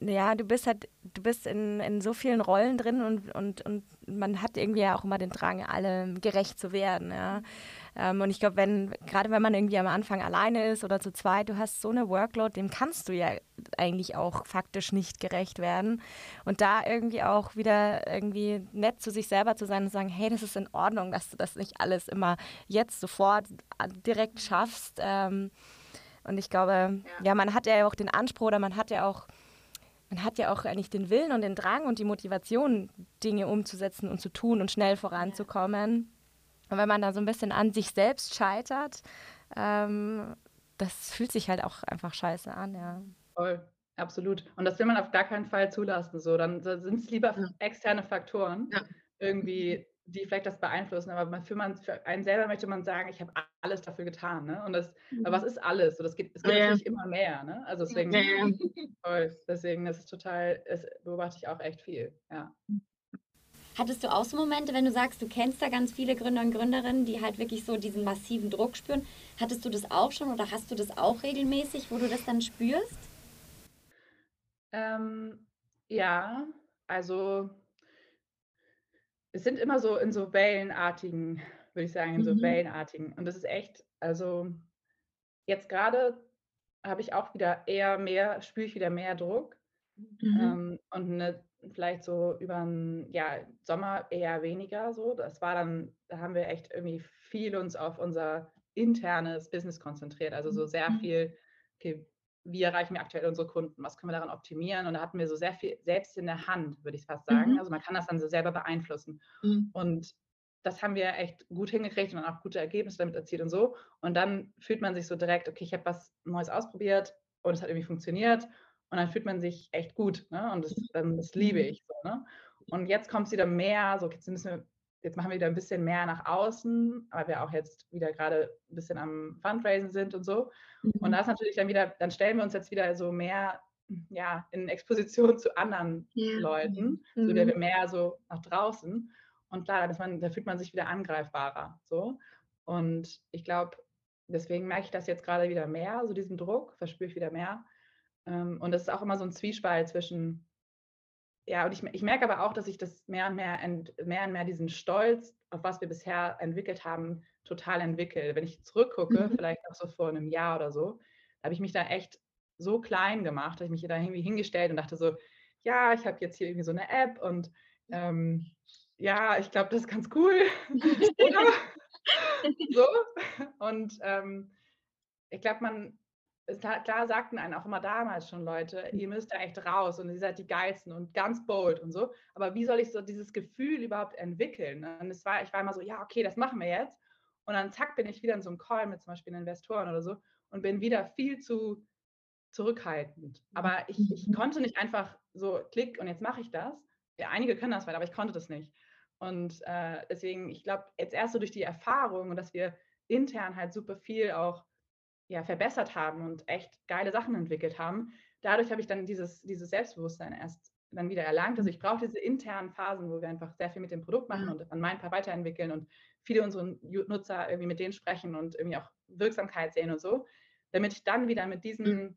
S2: ja, du bist halt, du bist in, in so vielen Rollen drin und, und, und man hat irgendwie ja auch immer den Drang, allem gerecht zu werden. Ja. Ähm, und ich glaube, wenn, gerade wenn man irgendwie am Anfang alleine ist oder zu zweit, du hast so eine Workload, dem kannst du ja eigentlich auch faktisch nicht gerecht werden. Und da irgendwie auch wieder irgendwie nett zu sich selber zu sein und sagen, hey, das ist in Ordnung, dass du das nicht alles immer jetzt sofort direkt schaffst. Ähm, und ich glaube, ja. ja, man hat ja auch den Anspruch oder man hat ja auch man hat ja auch eigentlich den Willen und den Drang und die Motivation, Dinge umzusetzen und zu tun und schnell voranzukommen. Und wenn man da so ein bisschen an sich selbst scheitert, ähm, das fühlt sich halt auch einfach scheiße an, ja.
S3: Voll, absolut. Und das will man auf gar keinen Fall zulassen. So, dann sind es lieber ja. externe Faktoren, ja. irgendwie, die vielleicht das beeinflussen. Aber für, man, für einen selber möchte man sagen, ich habe alles dafür getan. Ne? Und das, mhm. aber was ist alles? So, das geht, es geht ja. natürlich immer mehr. Ne? Also deswegen, voll, deswegen das ist total, das beobachte ich auch echt viel. Ja.
S4: Hattest du auch so Momente, wenn du sagst, du kennst da ganz viele Gründer und Gründerinnen, die halt wirklich so diesen massiven Druck spüren? Hattest du das auch schon oder hast du das auch regelmäßig, wo du das dann spürst?
S3: Ähm, ja, also es sind immer so in so wellenartigen, würde ich sagen, in so mhm. wellenartigen. Und das ist echt, also jetzt gerade habe ich auch wieder eher mehr, spüre ich wieder mehr Druck. Mhm. Ähm, und eine vielleicht so über den ja, Sommer eher weniger so. Das war dann, da haben wir echt irgendwie viel uns auf unser internes Business konzentriert. Also so sehr mhm. viel, okay, wie erreichen wir aktuell unsere Kunden, was können wir daran optimieren? Und da hatten wir so sehr viel selbst in der Hand, würde ich fast sagen. Mhm. Also man kann das dann so selber beeinflussen. Mhm. Und das haben wir echt gut hingekriegt und auch gute Ergebnisse damit erzielt und so. Und dann fühlt man sich so direkt, okay, ich habe was Neues ausprobiert und es hat irgendwie funktioniert. Und dann fühlt man sich echt gut. Ne? Und das, dann, das liebe mhm. ich so. Ne? Und jetzt kommt es wieder mehr, so jetzt müssen wir, jetzt machen wir wieder ein bisschen mehr nach außen, weil wir auch jetzt wieder gerade ein bisschen am Fundraisen sind und so. Mhm. Und da ist natürlich dann wieder, dann stellen wir uns jetzt wieder so mehr ja, in Exposition zu anderen ja. Leuten, mhm. so wieder mehr so nach draußen. Und klar, man, da fühlt man sich wieder angreifbarer. So. Und ich glaube, deswegen merke ich das jetzt gerade wieder mehr, so diesen Druck, verspüre ich wieder mehr. Ähm, und das ist auch immer so ein Zwiespalt zwischen, ja, und ich, ich merke aber auch, dass ich das mehr und mehr, mehr und mehr diesen Stolz, auf was wir bisher entwickelt haben, total entwickle. Wenn ich zurückgucke, mhm. vielleicht auch so vor einem Jahr oder so, habe ich mich da echt so klein gemacht, dass ich mich da irgendwie hingestellt und dachte so, ja, ich habe jetzt hier irgendwie so eine App und ähm, ja, ich glaube, das ist ganz cool. so. Und ähm, ich glaube, man, klar sagten einen auch immer damals schon Leute, ihr müsst da echt raus und ihr seid die geilsten und ganz bold und so. Aber wie soll ich so dieses Gefühl überhaupt entwickeln? Und es war, ich war immer so, ja, okay, das machen wir jetzt. Und dann zack, bin ich wieder in so einem Call mit zum Beispiel Investoren oder so und bin wieder viel zu zurückhaltend. Aber ich, ich mhm. konnte nicht einfach so klick und jetzt mache ich das. Ja, einige können das weiter, aber ich konnte das nicht. Und äh, deswegen, ich glaube, jetzt erst so durch die Erfahrung und dass wir intern halt super viel auch ja, verbessert haben und echt geile Sachen entwickelt haben. Dadurch habe ich dann dieses, dieses Selbstbewusstsein erst dann wieder erlangt. Also ich brauche diese internen Phasen, wo wir einfach sehr viel mit dem Produkt machen und an meinem Paar weiterentwickeln und viele unserer Nutzer irgendwie mit denen sprechen und irgendwie auch Wirksamkeit sehen und so, damit ich dann wieder mit diesem, mhm.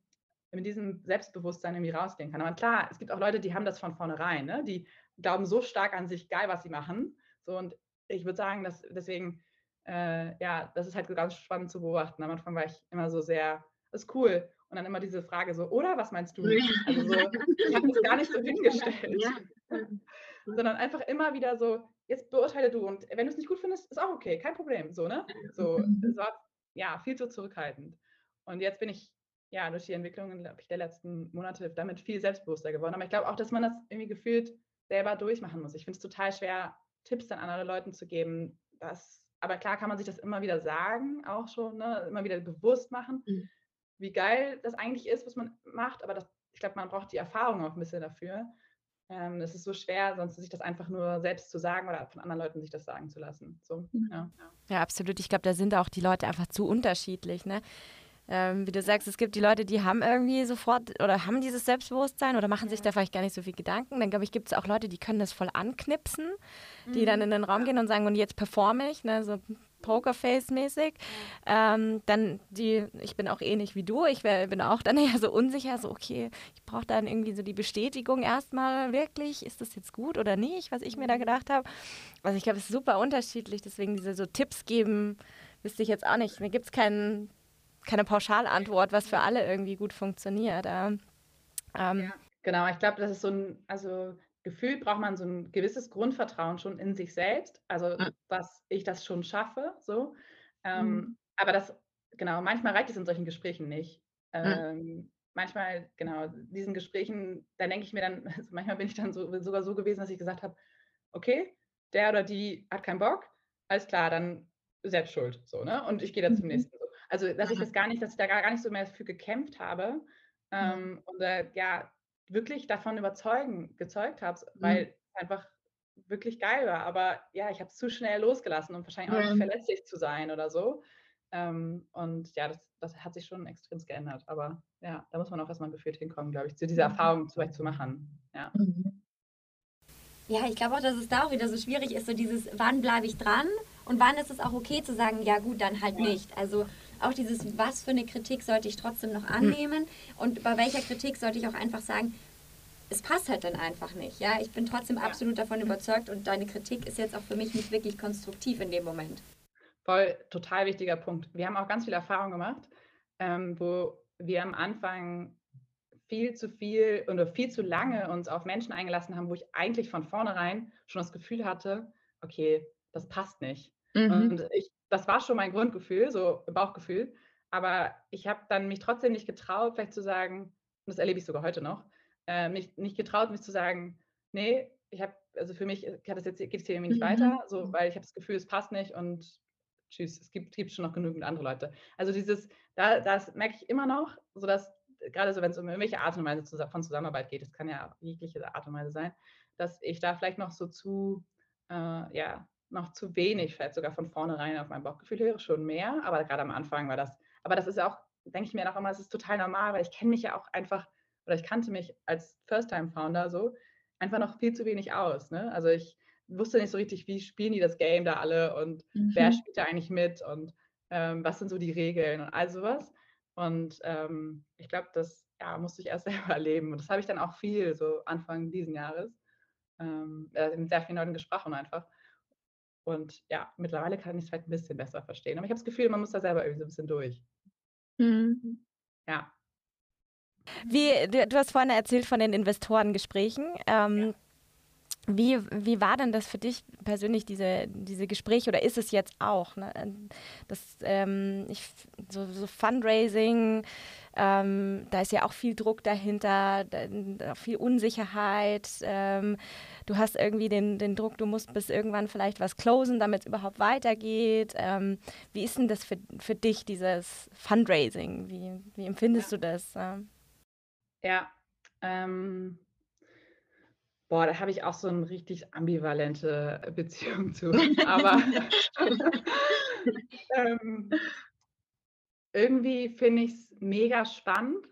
S3: mit diesem Selbstbewusstsein irgendwie rausgehen kann. Aber klar, es gibt auch Leute, die haben das von vornherein, ne? die glauben so stark an sich, geil, was sie machen. So und ich würde sagen, dass deswegen äh, ja, das ist halt ganz spannend zu beobachten. Am Anfang war ich immer so sehr, das ist cool. Und dann immer diese Frage so, oder was meinst du? Also so, ich habe es gar nicht so hingestellt. Ja. Sondern einfach immer wieder so, jetzt beurteile du und wenn du es nicht gut findest, ist auch okay, kein Problem. So, ne? So, es war ja viel zu zurückhaltend. Und jetzt bin ich ja durch die Entwicklung ich, der letzten Monate damit viel selbstbewusster geworden. Aber ich glaube auch, dass man das irgendwie gefühlt selber durchmachen muss. Ich finde es total schwer, Tipps an andere Leuten zu geben. Das, aber klar kann man sich das immer wieder sagen, auch schon, ne? immer wieder bewusst machen, mhm. wie geil das eigentlich ist, was man macht. Aber das, ich glaube, man braucht die Erfahrung auch ein bisschen dafür. Ähm, es ist so schwer, sonst sich das einfach nur selbst zu sagen oder von anderen Leuten sich das sagen zu lassen. So,
S2: mhm. ja. ja, absolut. Ich glaube, da sind auch die Leute einfach zu unterschiedlich. Ne? Ähm, wie du sagst, es gibt die Leute, die haben irgendwie sofort oder haben dieses Selbstbewusstsein oder machen sich da vielleicht gar nicht so viel Gedanken. Dann glaube ich, gibt es auch Leute, die können das voll anknipsen, die mhm. dann in den Raum gehen und sagen, und jetzt performe ich, ne, so Pokerface-mäßig. Ähm, dann die, ich bin auch ähnlich wie du, ich wär, bin auch dann eher so unsicher, so okay, ich brauche dann irgendwie so die Bestätigung erstmal wirklich, ist das jetzt gut oder nicht, was ich mir da mhm. gedacht habe. Also ich glaube, es ist super unterschiedlich, deswegen diese so Tipps geben, wüsste ich jetzt auch nicht. Mir gibt es keinen keine Pauschalantwort, was für alle irgendwie gut funktioniert. Ähm,
S3: ja, genau, ich glaube, das ist so ein, also gefühlt braucht man so ein gewisses Grundvertrauen schon in sich selbst, also dass ich das schon schaffe, so. Ähm, mhm. Aber das, genau, manchmal reicht es in solchen Gesprächen nicht. Ähm, mhm. Manchmal, genau, diesen Gesprächen, da denke ich mir dann, also manchmal bin ich dann so, sogar so gewesen, dass ich gesagt habe, okay, der oder die hat keinen Bock, alles klar, dann selbst schuld, so, ne? Und ich gehe dann zum mhm. nächsten. So. Also, dass Aha. ich das gar nicht, dass ich da gar, nicht so mehr für gekämpft habe mhm. ähm, und äh, ja, wirklich davon überzeugen, gezeugt habe, weil mhm. es einfach wirklich geil war. Aber ja, ich habe es zu schnell losgelassen, um wahrscheinlich auch nicht verletzlich zu sein oder so. Ähm, und ja, das, das hat sich schon extrem geändert. Aber ja, da muss man auch erstmal gefühlt hinkommen, glaube ich, zu dieser mhm. Erfahrung vielleicht zu machen. Ja.
S4: Ja, ich glaube auch, dass es da auch wieder so schwierig ist, so dieses, wann bleibe ich dran und wann ist es auch okay zu sagen, ja gut, dann halt nicht. Also auch dieses, was für eine Kritik sollte ich trotzdem noch annehmen und bei welcher Kritik sollte ich auch einfach sagen, es passt halt dann einfach nicht. Ja, ich bin trotzdem absolut davon überzeugt und deine Kritik ist jetzt auch für mich nicht wirklich konstruktiv in dem Moment.
S3: Voll, total wichtiger Punkt. Wir haben auch ganz viel Erfahrung gemacht, ähm, wo wir am Anfang viel zu viel oder viel zu lange uns auf Menschen eingelassen haben, wo ich eigentlich von vornherein schon das Gefühl hatte, okay, das passt nicht. Mhm. Und ich das war schon mein Grundgefühl, so Bauchgefühl. Aber ich habe dann mich trotzdem nicht getraut, vielleicht zu sagen, und das erlebe ich sogar heute noch, äh, mich nicht getraut, mich zu sagen, nee, ich habe, also für mich geht es jetzt, geht's hier irgendwie nicht mhm. weiter, so, weil ich habe das Gefühl, es passt nicht und tschüss, es gibt, gibt schon noch genügend andere Leute. Also dieses, da, das merke ich immer noch, so dass gerade so, wenn es um irgendwelche Art und Weise von Zusammenarbeit geht, das kann ja jegliche Art und Weise sein, dass ich da vielleicht noch so zu, äh, ja, noch zu wenig, vielleicht sogar von vornherein auf mein Bauchgefühl höre, schon mehr, aber gerade am Anfang war das, aber das ist auch, denke ich mir noch immer, es ist total normal, weil ich kenne mich ja auch einfach, oder ich kannte mich als First-Time-Founder so, einfach noch viel zu wenig aus. Ne? Also ich wusste nicht so richtig, wie spielen die das Game da alle und mhm. wer spielt da eigentlich mit und ähm, was sind so die Regeln und all sowas. Und ähm, ich glaube, das ja, musste ich erst selber erleben. Und das habe ich dann auch viel so Anfang diesen Jahres ähm, äh, mit sehr vielen Leuten gesprochen einfach. Und ja, mittlerweile kann ich es vielleicht ein bisschen besser verstehen. Aber ich habe das Gefühl, man muss da selber irgendwie so ein bisschen durch. Mhm. Ja.
S2: Wie, du, du, hast vorhin erzählt von den Investorengesprächen. Ähm, ja. Wie, wie war denn das für dich persönlich, diese, diese Gespräche, oder ist es jetzt auch? Ne? Das, ähm, ich, so, so Fundraising, ähm, da ist ja auch viel Druck dahinter, da, viel Unsicherheit. Ähm, du hast irgendwie den, den Druck, du musst bis irgendwann vielleicht was closen, damit es überhaupt weitergeht. Ähm, wie ist denn das für, für dich, dieses Fundraising? Wie, wie empfindest ja. du das?
S3: Ja, ähm, boah, da habe ich auch so eine richtig ambivalente Beziehung zu. Aber ähm, irgendwie finde ich es mega spannend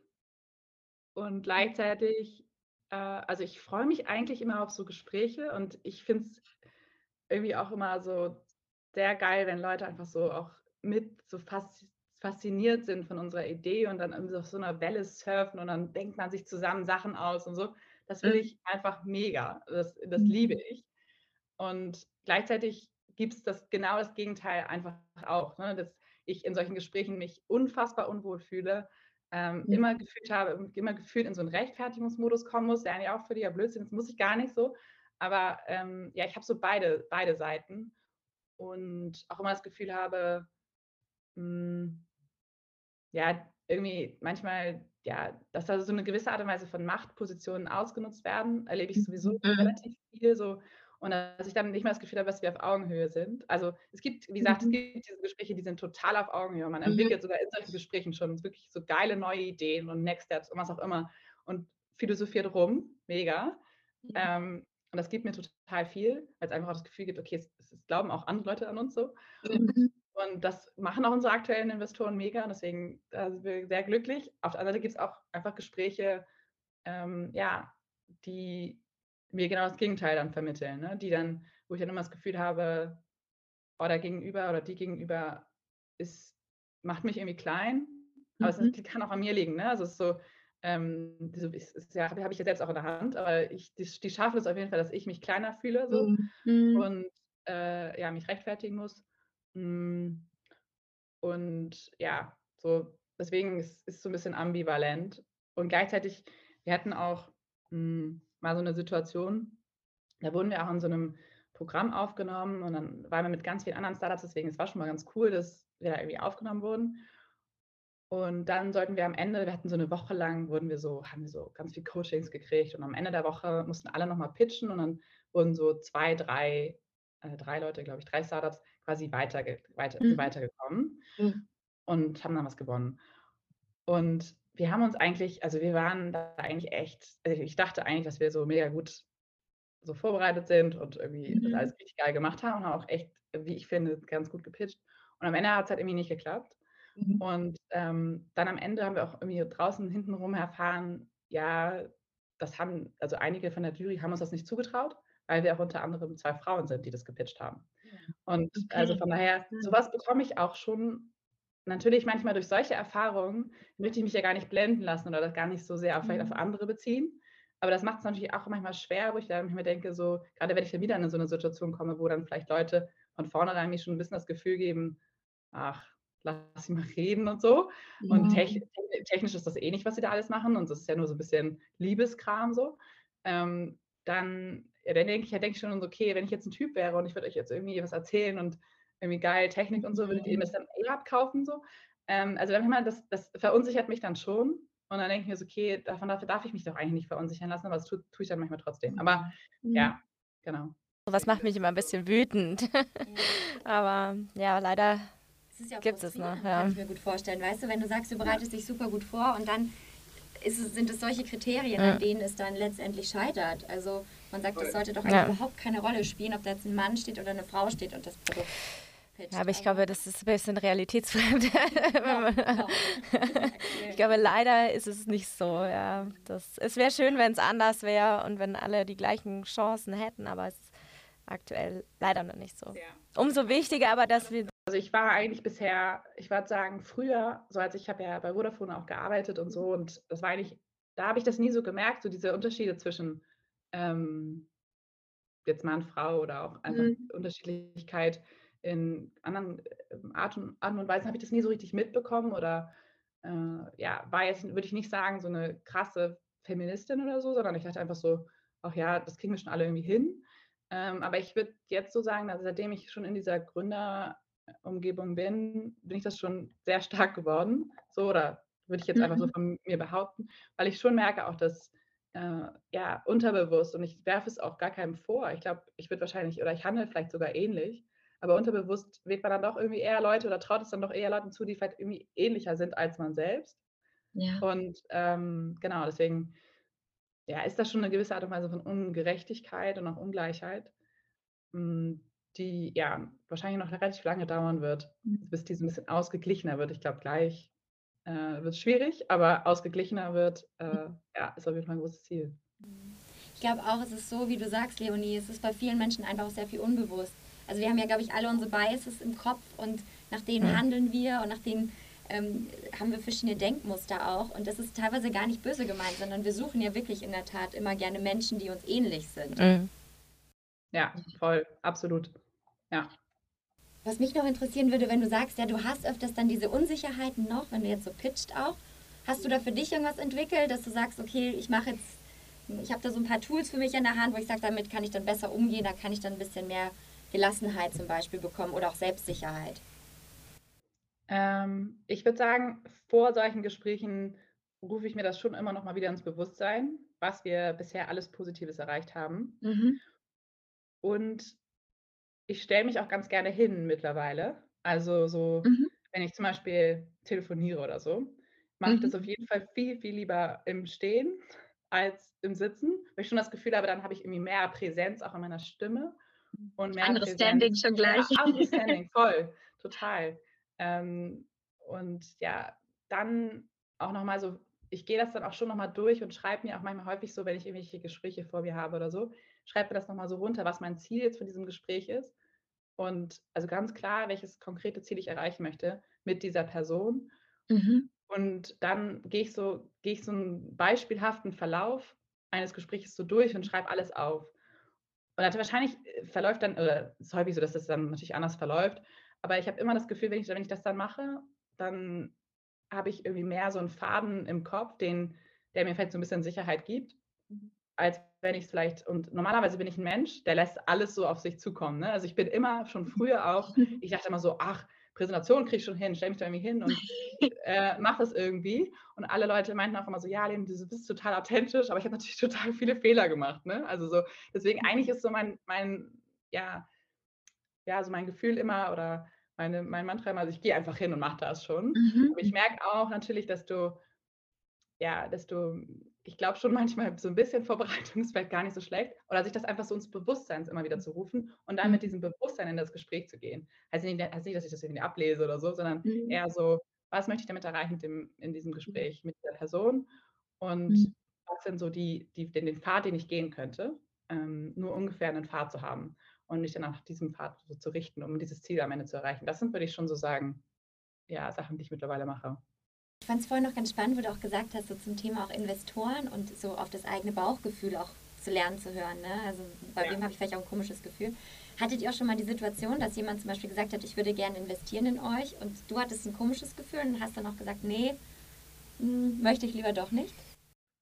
S3: und gleichzeitig äh, also ich freue mich eigentlich immer auf so Gespräche und ich finde es irgendwie auch immer so sehr geil, wenn Leute einfach so auch mit so fast fasziniert sind von unserer Idee und dann auf so einer Welle surfen und dann denkt man sich zusammen Sachen aus und so. Das finde mhm. ich einfach mega. Das, das liebe mhm. ich. Und gleichzeitig gibt es das genau das Gegenteil einfach auch, ne? dass ich in solchen Gesprächen mich unfassbar unwohl fühle ähm, mhm. immer gefühlt habe, immer gefühlt in so einen Rechtfertigungsmodus kommen muss, der eigentlich auch völliger Blödsinn das muss ich gar nicht so. Aber ähm, ja, ich habe so beide, beide Seiten und auch immer das Gefühl habe, mh, hm, ja, irgendwie manchmal, ja, dass da so eine gewisse Art und Weise von Machtpositionen ausgenutzt werden, erlebe ich sowieso mhm. relativ viel so. Und dass ich dann nicht mehr das Gefühl habe, dass wir auf Augenhöhe sind. Also es gibt, wie gesagt, mhm. es gibt diese Gespräche, die sind total auf Augenhöhe. Man mhm. entwickelt sogar in solchen Gesprächen schon wirklich so geile neue Ideen und Next Steps und was auch immer. Und philosophiert rum, mega. Mhm. Ähm, und das gibt mir total viel, weil es einfach auch das Gefühl gibt, okay, es, es glauben auch andere Leute an uns so. Mhm. Und das machen auch unsere aktuellen Investoren mega. Deswegen sind wir sehr glücklich. Auf der anderen Seite gibt es auch einfach Gespräche, ähm, ja, die mir genau das Gegenteil dann vermitteln, ne? die dann, wo ich dann immer das Gefühl habe, oh, der Gegenüber oder die Gegenüber ist, macht mich irgendwie klein. Aber mhm. es kann auch an mir liegen. Ne? Also es ist so, ähm, so ist, ist ja, habe ich ja selbst auch in der Hand, aber ich, die, die schaffen es auf jeden Fall, dass ich mich kleiner fühle so, mhm. und äh, ja, mich rechtfertigen muss. Mm. Und ja, so deswegen ist es so ein bisschen ambivalent. Und gleichzeitig, wir hatten auch mh, hm, mal so eine Situation, da wurden wir auch in so einem Programm aufgenommen und dann waren wir mit ganz vielen anderen Startups, deswegen es war schon mal ganz cool, dass wir da irgendwie aufgenommen wurden. Und dann sollten wir am Ende, wir hatten so eine Woche lang, wurden wir so, haben wir so ganz viel Coachings gekriegt und am Ende der Woche mussten alle nochmal pitchen und dann wurden so zwei, drei, äh, drei Leute, glaube ich, drei Startups quasi weiter, weiter, mhm. weitergekommen mhm. und haben dann was gewonnen. Und wir haben uns eigentlich, also wir waren da eigentlich echt, also ich dachte eigentlich, dass wir so mega gut so vorbereitet sind und irgendwie mhm. das alles richtig geil gemacht haben und haben auch echt, wie ich finde, ganz gut gepitcht. Und am Ende hat es halt irgendwie nicht geklappt. Mhm. Und ähm, dann am Ende haben wir auch irgendwie draußen hintenrum erfahren, ja, das haben, also einige von der Jury haben uns das nicht zugetraut, weil wir auch unter anderem zwei Frauen sind, die das gepitcht haben. Und okay. also von daher, sowas bekomme ich auch schon natürlich manchmal durch solche Erfahrungen, möchte ich mich ja gar nicht blenden lassen oder das gar nicht so sehr auf, vielleicht auf mhm. andere beziehen. Aber das macht es natürlich auch manchmal schwer, wo ich dann mir denke, so, gerade wenn ich dann wieder in so eine Situation komme, wo dann vielleicht Leute von vornherein mir schon ein bisschen das Gefühl geben, ach, lass sie mal reden und so. Ja. Und technisch, technisch ist das eh nicht, was sie da alles machen. Und das ist ja nur so ein bisschen Liebeskram so. Ähm, dann, ja, dann denke ich, ja, denke ich schon, okay, wenn ich jetzt ein Typ wäre und ich würde euch jetzt irgendwie was erzählen und irgendwie geil Technik und so, würdet ihr mhm. das dann eher abkaufen so? Ähm, also manchmal, das, das verunsichert mich dann schon. Und dann denke ich mir so, okay, davon dafür darf ich mich doch eigentlich nicht verunsichern lassen, aber das tue, tue ich dann manchmal trotzdem. Aber mhm. ja, genau.
S2: Was macht mich immer ein bisschen wütend. aber ja, leider
S4: ja gibt es noch. Ja. Kann ich mir gut vorstellen. Weißt du, wenn du sagst, du bereitest dich super gut vor und dann es, sind es solche Kriterien, ja. an denen es dann letztendlich scheitert. Also man sagt, es sollte doch ja. überhaupt keine Rolle spielen, ob da jetzt ein Mann steht oder eine Frau steht und das Produkt.
S2: Ja, aber ich glaube, das ist ein bisschen realitätsfremd. Ja, genau. ich glaube, leider ist es nicht so. Ja. Das, es wäre schön, wenn es anders wäre und wenn alle die gleichen Chancen hätten, aber es ist aktuell leider noch nicht so. Umso wichtiger aber, dass wir
S3: also ich war eigentlich bisher, ich würde sagen, früher, so als ich habe ja bei Vodafone auch gearbeitet und so, und das war eigentlich, da habe ich das nie so gemerkt, so diese Unterschiede zwischen ähm, jetzt Mann, Frau oder auch einfach mhm. Unterschiedlichkeit in anderen ähm, Art und, Arten und Weisen habe ich das nie so richtig mitbekommen oder äh, ja, war jetzt, würde ich nicht sagen, so eine krasse Feministin oder so, sondern ich dachte einfach so, ach ja, das kriegen wir schon alle irgendwie hin. Ähm, aber ich würde jetzt so sagen, dass seitdem ich schon in dieser Gründer Umgebung bin, bin ich das schon sehr stark geworden. So, oder würde ich jetzt einfach so mhm. von mir behaupten, weil ich schon merke auch, dass äh, ja, unterbewusst und ich werfe es auch gar keinem vor. Ich glaube, ich würde wahrscheinlich oder ich handle vielleicht sogar ähnlich, aber unterbewusst wählt man dann doch irgendwie eher Leute oder traut es dann doch eher Leuten zu, die vielleicht irgendwie ähnlicher sind als man selbst. Ja. Und ähm, genau, deswegen ja, ist das schon eine gewisse Art und Weise von Ungerechtigkeit und auch Ungleichheit. Hm, die ja wahrscheinlich noch relativ lange dauern wird, mhm. bis die so ein bisschen ausgeglichener wird. Ich glaube, gleich äh, wird es schwierig, aber ausgeglichener wird, äh, mhm. ja, ist auf jeden Fall ein großes Ziel.
S4: Ich glaube auch, es ist so, wie du sagst, Leonie, es ist bei vielen Menschen einfach sehr viel unbewusst. Also wir haben ja, glaube ich, alle unsere Biases im Kopf und nach denen mhm. handeln wir und nach denen ähm, haben wir verschiedene Denkmuster auch. Und das ist teilweise gar nicht böse gemeint, sondern wir suchen ja wirklich in der Tat immer gerne Menschen, die uns ähnlich sind. Mhm.
S3: Ja, voll, absolut. Ja.
S4: Was mich noch interessieren würde, wenn du sagst, ja, du hast öfters dann diese Unsicherheiten noch, wenn du jetzt so pitcht auch. Hast du da für dich irgendwas entwickelt, dass du sagst, okay, ich mache jetzt, ich habe da so ein paar Tools für mich in der Hand, wo ich sage, damit kann ich dann besser umgehen, da kann ich dann ein bisschen mehr Gelassenheit zum Beispiel bekommen oder auch Selbstsicherheit?
S3: Ähm, ich würde sagen, vor solchen Gesprächen rufe ich mir das schon immer noch mal wieder ins Bewusstsein, was wir bisher alles Positives erreicht haben. Mhm. Und ich stelle mich auch ganz gerne hin mittlerweile. Also so, mhm. wenn ich zum Beispiel telefoniere oder so, mache ich das mhm. auf jeden Fall viel, viel lieber im Stehen als im Sitzen, weil ich schon das Gefühl habe, dann habe ich irgendwie mehr Präsenz auch in meiner Stimme
S1: und mehr Anderes Standing schon gleich. Ja,
S3: anderes Standing, voll, total. Ähm, und ja, dann auch nochmal so, ich gehe das dann auch schon nochmal durch und schreibe mir auch manchmal häufig so, wenn ich irgendwelche Gespräche vor mir habe oder so, schreibe mir das nochmal so runter, was mein Ziel jetzt von diesem Gespräch ist. Und also ganz klar, welches konkrete Ziel ich erreichen möchte mit dieser Person. Mhm. Und dann gehe ich so, gehe ich so einen beispielhaften Verlauf eines Gesprächs so durch und schreibe alles auf. Und also wahrscheinlich äh, verläuft dann, oder es ist häufig so, dass das dann natürlich anders verläuft, aber ich habe immer das Gefühl, wenn ich, wenn ich das dann mache, dann habe ich irgendwie mehr so einen Faden im Kopf, den, der mir vielleicht so ein bisschen Sicherheit gibt, mhm. Als wenn ich es vielleicht, und normalerweise bin ich ein Mensch, der lässt alles so auf sich zukommen. Ne? Also ich bin immer schon früher auch, ich dachte immer so, ach, Präsentation kriege ich schon hin, stelle mich da irgendwie hin und äh, mache das irgendwie. Und alle Leute meinten auch immer so, ja, Leben, du bist total authentisch, aber ich habe natürlich total viele Fehler gemacht. Ne? Also so, deswegen eigentlich ist so mein, mein, ja, ja, so mein Gefühl immer oder meine, mein Mantra immer, also ich gehe einfach hin und mache das schon. Mhm. Aber ich merke auch natürlich, dass du, ja, dass du, ich glaube schon manchmal so ein bisschen Vorbereitung ist vielleicht gar nicht so schlecht. Oder sich das einfach so ins Bewusstsein immer wieder zu rufen und dann mit mhm. diesem Bewusstsein in das Gespräch zu gehen. Heißt nicht, heißt nicht dass ich das irgendwie ablese oder so, sondern mhm. eher so, was möchte ich damit erreichen mit dem, in diesem Gespräch mit der Person und mhm. was sind so die, die, den, den Pfad, den ich gehen könnte, ähm, nur ungefähr einen Pfad zu haben und mich dann nach diesem Pfad so zu richten, um dieses Ziel am Ende zu erreichen. Das sind, würde ich schon so sagen, ja, Sachen, die ich mittlerweile mache.
S4: Ich fand es vorhin noch ganz spannend, wo du auch gesagt hast, so zum Thema auch Investoren und so auf das eigene Bauchgefühl auch zu lernen zu hören. Ne? Also bei ja. wem habe ich vielleicht auch ein komisches Gefühl. Hattet ihr auch schon mal die Situation, dass jemand zum Beispiel gesagt hat, ich würde gerne investieren in euch und du hattest ein komisches Gefühl und hast dann auch gesagt, nee, hm, möchte ich lieber doch nicht?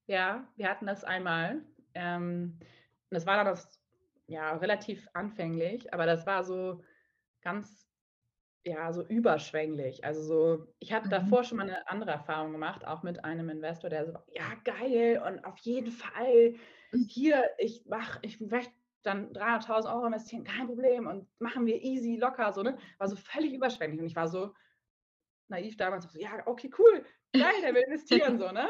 S3: Ja, wir hatten das einmal. Ähm, das war dann das ja, relativ anfänglich, aber das war so ganz, ja, so überschwänglich. Also so, ich hatte mhm. davor schon mal eine andere Erfahrung gemacht, auch mit einem Investor, der so, ja, geil und auf jeden Fall mhm. hier, ich mach, ich möchte dann 300.000 Euro investieren, kein Problem und machen wir easy, locker, so, ne? War so völlig überschwänglich und ich war so naiv damals, so, ja, okay, cool, geil, der will investieren, so, ne?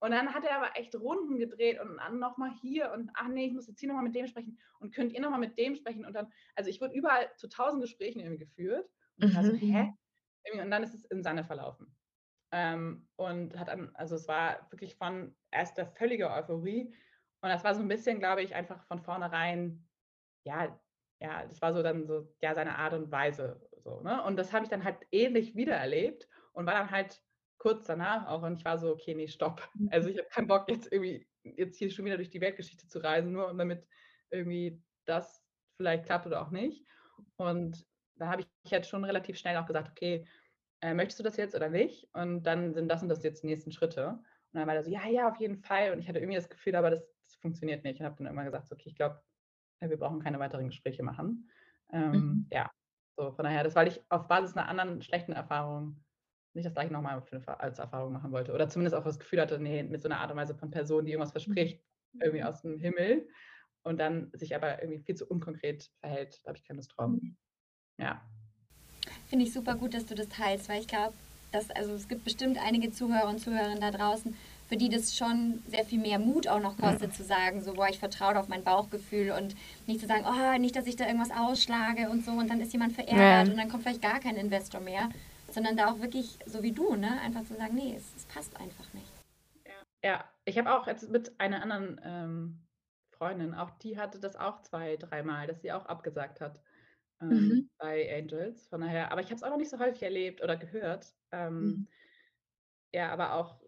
S3: Und dann hat er aber echt Runden gedreht und dann nochmal hier und ach nee, ich muss jetzt hier nochmal mit dem sprechen und könnt ihr nochmal mit dem sprechen und dann, also ich wurde überall zu tausend Gesprächen irgendwie geführt und ich war so, mhm. hä? Und dann ist es in Sande verlaufen. Ähm, und hat dann, also es war wirklich von erst der völlige Euphorie und das war so ein bisschen, glaube ich, einfach von vornherein, ja, ja, das war so dann so, ja, seine Art und Weise, so, ne? Und das habe ich dann halt ähnlich wiedererlebt und war dann halt kurz danach auch und ich war so, okay, nee, stopp. Mhm. Also ich habe keinen Bock, jetzt irgendwie jetzt hier schon wieder durch die Weltgeschichte zu reisen, nur damit irgendwie das vielleicht klappt oder auch nicht. Und da habe ich jetzt schon relativ schnell auch gesagt, okay, äh, möchtest du das jetzt oder nicht? Und dann sind das und das jetzt die nächsten Schritte. Und dann war er so, ja, ja, auf jeden Fall. Und ich hatte irgendwie das Gefühl, aber das, das funktioniert nicht. Und habe dann immer gesagt, okay, ich glaube, wir brauchen keine weiteren Gespräche machen. Ähm, mhm. Ja, so von daher, das war ich auf Basis einer anderen schlechten Erfahrung nicht das gleiche nochmal als Erfahrung machen wollte. Oder zumindest auch das Gefühl hatte, nee, mit so einer Art und Weise von Person, die irgendwas verspricht, mhm. irgendwie aus dem Himmel und dann sich aber irgendwie viel zu unkonkret verhält. Da habe ich keine Lust drauf. Mhm. Ja.
S4: Finde ich super gut, dass du das teilst, weil ich glaube, dass, also es gibt bestimmt einige Zuhörer und Zuhörerinnen da draußen, für die das schon sehr viel mehr Mut auch noch kostet, mhm. zu sagen, so, boah, ich vertraue auf mein Bauchgefühl und nicht zu sagen, oh, nicht, dass ich da irgendwas ausschlage und so und dann ist jemand verärgert ja. und dann kommt vielleicht gar kein Investor mehr sondern da auch wirklich, so wie du, ne, einfach zu sagen, nee, es, es passt einfach nicht.
S3: Ja, ja. ich habe auch jetzt mit einer anderen ähm, Freundin, auch die hatte das auch zwei, dreimal, dass sie auch abgesagt hat ähm, mhm. bei Angels. Von daher, aber ich habe es auch noch nicht so häufig erlebt oder gehört. Ähm, mhm. Ja, aber auch,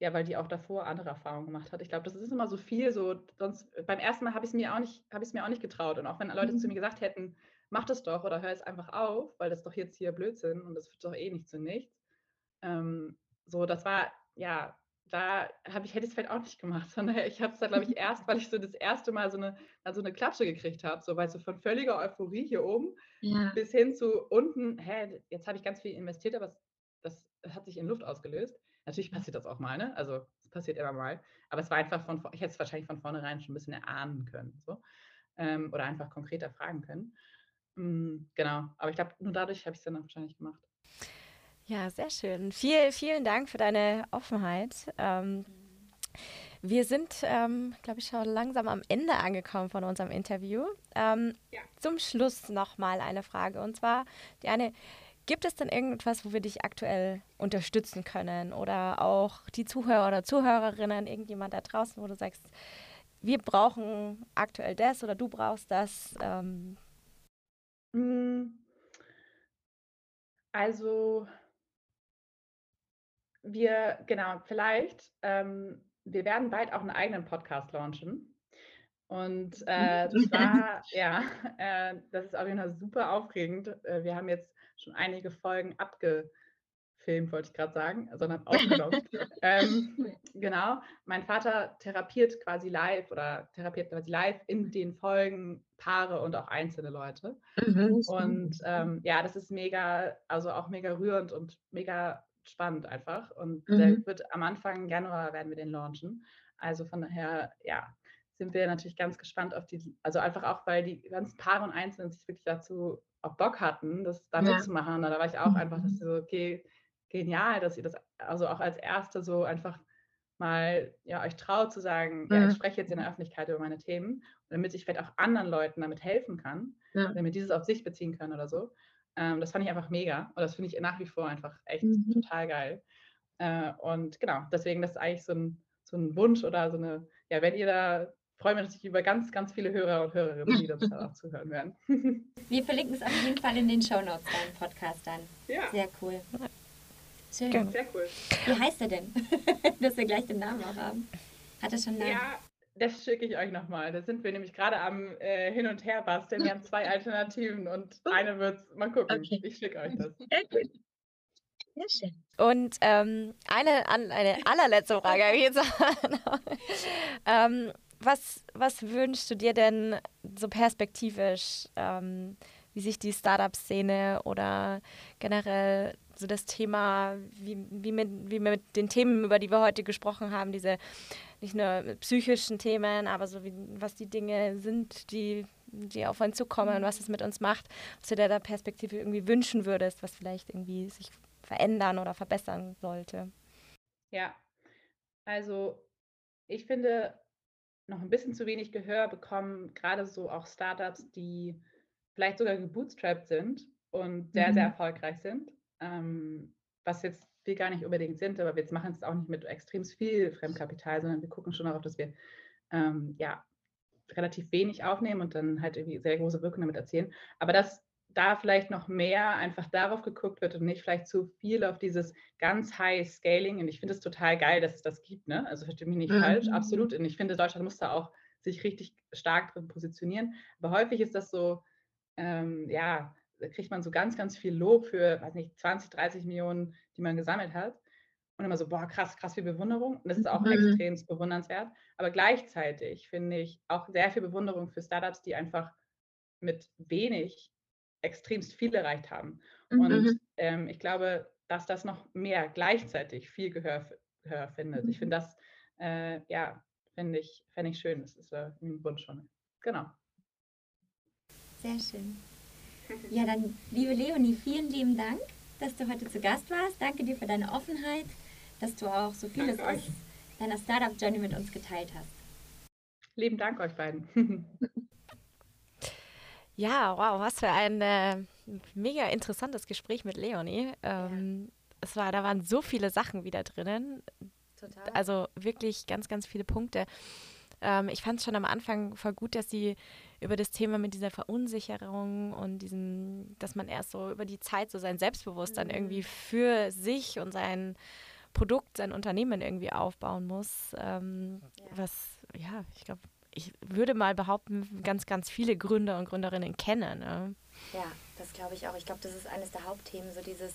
S3: ja, weil die auch davor andere Erfahrungen gemacht hat. Ich glaube, das ist immer so viel, so sonst beim ersten Mal habe ich es mir auch nicht, habe ich es mir auch nicht getraut. Und auch wenn Leute mhm. zu mir gesagt hätten, mach das doch oder hör es einfach auf, weil das doch jetzt hier Blödsinn und das wird doch eh nicht zu nichts. Ähm, so, das war, ja, da habe ich, hätte ich es vielleicht auch nicht gemacht, sondern ich habe es da, glaube ich, erst, weil ich so das erste Mal so eine, also eine Klatsche gekriegt habe, so weißt du, von völliger Euphorie hier oben ja. bis hin zu unten, hä, jetzt habe ich ganz viel investiert, aber das, hat sich in Luft ausgelöst. Natürlich passiert das auch mal, ne? Also es passiert immer mal. Aber es war einfach von, ich hätte es wahrscheinlich von vornherein schon ein bisschen erahnen können. So. Ähm, oder einfach konkreter fragen können. Mhm, genau. Aber ich glaube, nur dadurch habe ich es dann auch wahrscheinlich gemacht.
S2: Ja, sehr schön. Viel, vielen Dank für deine Offenheit. Ähm, wir sind, ähm, glaube ich, schon langsam am Ende angekommen von unserem Interview. Ähm, ja. Zum Schluss nochmal eine Frage. Und zwar, die eine, gibt es denn irgendetwas, wo wir dich aktuell unterstützen können? Oder auch die Zuhörer oder Zuhörerinnen, irgendjemand da draußen, wo du sagst, wir brauchen aktuell das oder du brauchst das? Ähm.
S3: Hm. Also wir, genau, vielleicht, ähm, wir werden bald auch einen eigenen Podcast launchen. Und äh, das war, ja, äh, das ist auf jeden Fall super aufregend. Äh, wir haben jetzt schon einige Folgen abgefilmt, wollte ich gerade sagen, sondern aufgenommen. ähm, genau, mein Vater therapiert quasi live oder therapiert quasi live in den Folgen Paare und auch einzelne Leute. Mhm, und ähm, ja, das ist mega, also auch mega rührend und mega spannend einfach. Und mhm. der wird am Anfang Januar werden wir den launchen. Also von daher, ja, sind wir natürlich ganz gespannt auf die, also einfach auch, weil die ganzen Paare und Einzelnen sich wirklich dazu auch Bock hatten, das da ja. mitzumachen. Da war ich auch einfach, dass mhm. so, okay, genial, dass ihr das also auch als Erste so einfach mal ja, euch traut zu sagen, ja, ich mhm. spreche jetzt in der Öffentlichkeit über meine Themen, damit ich vielleicht auch anderen Leuten damit helfen kann, ja. damit dieses auf sich beziehen können oder so. Ähm, das fand ich einfach mega und das finde ich nach wie vor einfach echt mhm. total geil. Äh, und genau, deswegen das ist eigentlich so ein, so ein Wunsch oder so eine, ja, wenn ihr da freue mich natürlich über ganz, ganz viele Hörer und Hörerinnen, die uns da auch zuhören werden.
S4: Wir verlinken es auf jeden Fall in den Show Notes deinen Podcast dann. Ja. Sehr cool. Schön. Gerne. Sehr cool. Wie heißt er denn? Dass wir gleich den Namen auch haben. Hat er schon einen Namen? Ja,
S3: das schicke ich euch nochmal. Da sind wir nämlich gerade am äh, Hin- und Her basteln. Wir haben zwei Alternativen und eine wird Mal gucken. Okay. Ich schicke euch das. Sehr
S2: schön. Und ähm, eine, eine allerletzte Frage jetzt. ähm, was, was wünschst du dir denn so perspektivisch, ähm, wie sich die Startup-Szene oder generell so das Thema, wie, wie, mit, wie mit den Themen, über die wir heute gesprochen haben, diese nicht nur psychischen Themen, aber so wie was die Dinge sind, die, die auf uns zukommen, was es mit uns macht, du dir da Perspektive irgendwie wünschen würdest, was vielleicht irgendwie sich verändern oder verbessern sollte.
S3: Ja, also ich finde, noch ein bisschen zu wenig Gehör bekommen, gerade so auch Startups, die vielleicht sogar gebootstrapped sind und sehr, mhm. sehr erfolgreich sind. Ähm, was jetzt wir gar nicht unbedingt sind, aber wir machen es auch nicht mit extrem viel Fremdkapital, sondern wir gucken schon darauf, dass wir ähm, ja relativ wenig aufnehmen und dann halt irgendwie sehr große Wirkung damit erzielen. Aber dass da vielleicht noch mehr einfach darauf geguckt wird und nicht vielleicht zu viel auf dieses ganz High Scaling. Und ich finde es total geil, dass es das gibt. Ne? Also verstehe mich nicht mhm. falsch, absolut. Und ich finde, Deutschland muss da auch sich richtig stark drin positionieren. Aber häufig ist das so, ähm, ja, da kriegt man so ganz, ganz viel Lob für, weiß nicht, 20, 30 Millionen, die man gesammelt hat. Und immer so, boah, krass, krass viel Bewunderung. Und das ist auch mhm. extrem bewundernswert. Aber gleichzeitig finde ich auch sehr viel Bewunderung für Startups, die einfach mit wenig extremst viel erreicht haben. Mhm. Und ähm, ich glaube, dass das noch mehr gleichzeitig viel Gehör, Gehör findet. Ich finde das, äh, ja, finde ich, fänd ich schön. Das ist äh, ein Wunsch schon. Genau.
S4: Sehr schön. Ja, dann, liebe Leonie, vielen lieben Dank, dass du heute zu Gast warst. Danke dir für deine Offenheit, dass du auch so vieles aus deiner Startup-Journey mit uns geteilt hast.
S3: Lieben Dank euch beiden.
S2: Ja, wow, was für ein äh, mega interessantes Gespräch mit Leonie. Ähm, ja. Es war, da waren so viele Sachen wieder drinnen. Total. Also wirklich ganz, ganz viele Punkte. Ähm, ich fand es schon am Anfang voll gut, dass sie über das Thema mit dieser Verunsicherung und diesem, dass man erst so über die Zeit so sein Selbstbewusstsein mhm. irgendwie für sich und sein Produkt, sein Unternehmen irgendwie aufbauen muss. Ähm, ja. Was, ja, ich glaube, ich würde mal behaupten, ganz, ganz viele Gründer und Gründerinnen kennen. Ne?
S4: Ja, das glaube ich auch. Ich glaube, das ist eines der Hauptthemen, so dieses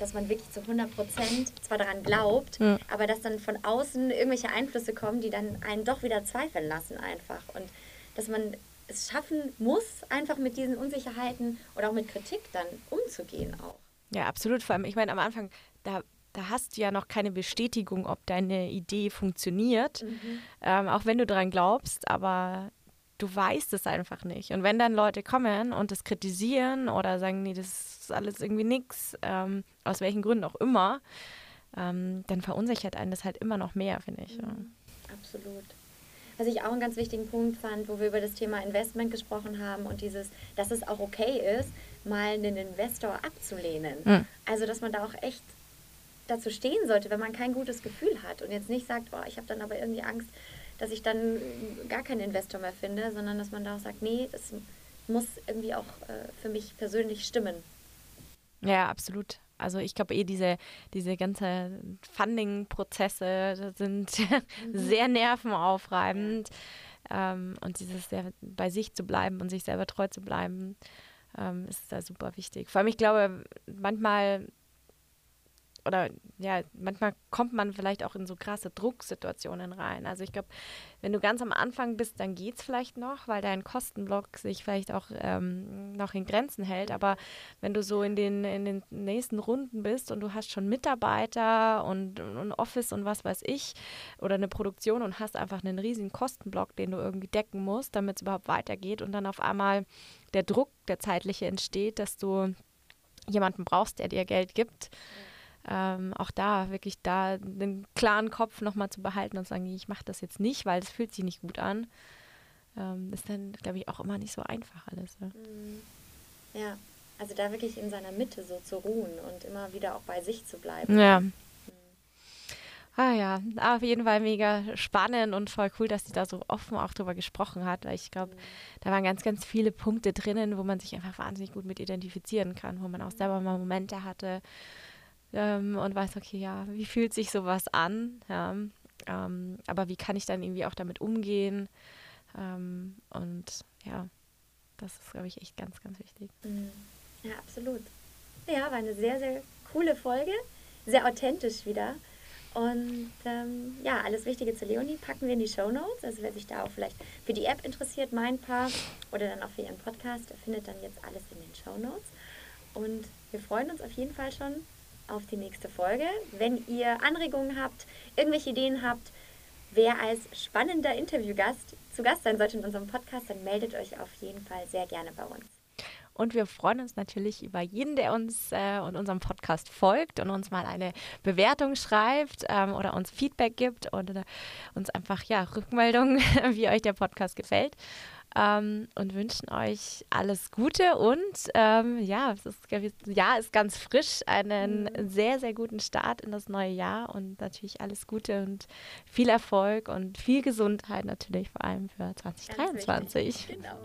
S4: dass man wirklich zu 100 Prozent zwar daran glaubt, ja. aber dass dann von außen irgendwelche Einflüsse kommen, die dann einen doch wieder zweifeln lassen einfach. Und dass man es schaffen muss, einfach mit diesen Unsicherheiten oder auch mit Kritik dann umzugehen auch.
S2: Ja, absolut. Vor allem, ich meine, am Anfang, da, da hast du ja noch keine Bestätigung, ob deine Idee funktioniert, mhm. ähm, auch wenn du daran glaubst, aber du weißt es einfach nicht. Und wenn dann Leute kommen und das kritisieren oder sagen, nee, das ist alles irgendwie nichts, ähm, aus welchen Gründen auch immer, ähm, dann verunsichert einen das halt immer noch mehr, finde ich. Mhm.
S4: Ja. Absolut. Was ich auch einen ganz wichtigen Punkt fand, wo wir über das Thema Investment gesprochen haben und dieses, dass es auch okay ist, mal einen Investor abzulehnen. Mhm. Also, dass man da auch echt dazu stehen sollte, wenn man kein gutes Gefühl hat und jetzt nicht sagt, oh, ich habe dann aber irgendwie Angst, dass ich dann gar keinen Investor mehr finde, sondern dass man da auch sagt, nee, das muss irgendwie auch äh, für mich persönlich stimmen.
S2: Ja, absolut. Also ich glaube eh, diese, diese ganze Funding-Prozesse sind mhm. sehr nervenaufreibend. Ähm, und dieses sehr bei sich zu bleiben und sich selber treu zu bleiben, ähm, ist da super wichtig. Vor allem, ich glaube, manchmal oder ja, manchmal kommt man vielleicht auch in so krasse Drucksituationen rein. Also ich glaube, wenn du ganz am Anfang bist, dann geht es vielleicht noch, weil dein Kostenblock sich vielleicht auch ähm, noch in Grenzen hält. Aber wenn du so in den, in den nächsten Runden bist und du hast schon Mitarbeiter und ein Office und was weiß ich oder eine Produktion und hast einfach einen riesigen Kostenblock, den du irgendwie decken musst, damit es überhaupt weitergeht und dann auf einmal der Druck, der zeitliche entsteht, dass du jemanden brauchst, der dir Geld gibt. Mhm ähm, auch da wirklich da den klaren Kopf nochmal zu behalten und zu sagen, ich mache das jetzt nicht, weil es fühlt sich nicht gut an, ähm, ist dann, glaube ich, auch immer nicht so einfach alles. Ja. Mhm.
S4: ja, also da wirklich in seiner Mitte so zu ruhen und immer wieder auch bei sich zu bleiben.
S2: Ja. Mhm. Ah ja, auf jeden Fall mega spannend und voll cool, dass sie da so offen auch drüber gesprochen hat, weil ich glaube, mhm. da waren ganz, ganz viele Punkte drinnen, wo man sich einfach wahnsinnig gut mit identifizieren kann, wo man auch selber mal Momente hatte, ähm, und weiß, okay, ja, wie fühlt sich sowas an? Ja, ähm, aber wie kann ich dann irgendwie auch damit umgehen? Ähm, und ja, das ist, glaube ich, echt ganz, ganz wichtig.
S4: Mhm. Ja, absolut. Ja, war eine sehr, sehr coole Folge. Sehr authentisch wieder. Und ähm, ja, alles Wichtige zu Leonie packen wir in die Show Notes. Also wer sich da auch vielleicht für die App interessiert, mein Paar, oder dann auch für ihren Podcast, findet dann jetzt alles in den Show Notes. Und wir freuen uns auf jeden Fall schon auf die nächste Folge. Wenn ihr Anregungen habt, irgendwelche Ideen habt, wer als spannender Interviewgast zu Gast sein sollte in unserem Podcast, dann meldet euch auf jeden Fall sehr gerne bei uns.
S2: Und wir freuen uns natürlich über jeden, der uns äh, und unserem Podcast folgt und uns mal eine Bewertung schreibt ähm, oder uns Feedback gibt oder uns einfach ja Rückmeldungen, wie euch der Podcast gefällt ähm, und wünschen euch alles Gute und ähm, ja, das Jahr ist ganz frisch, einen mhm. sehr, sehr guten Start in das neue Jahr und natürlich alles Gute und viel Erfolg und viel Gesundheit natürlich vor allem für 2023. Genau.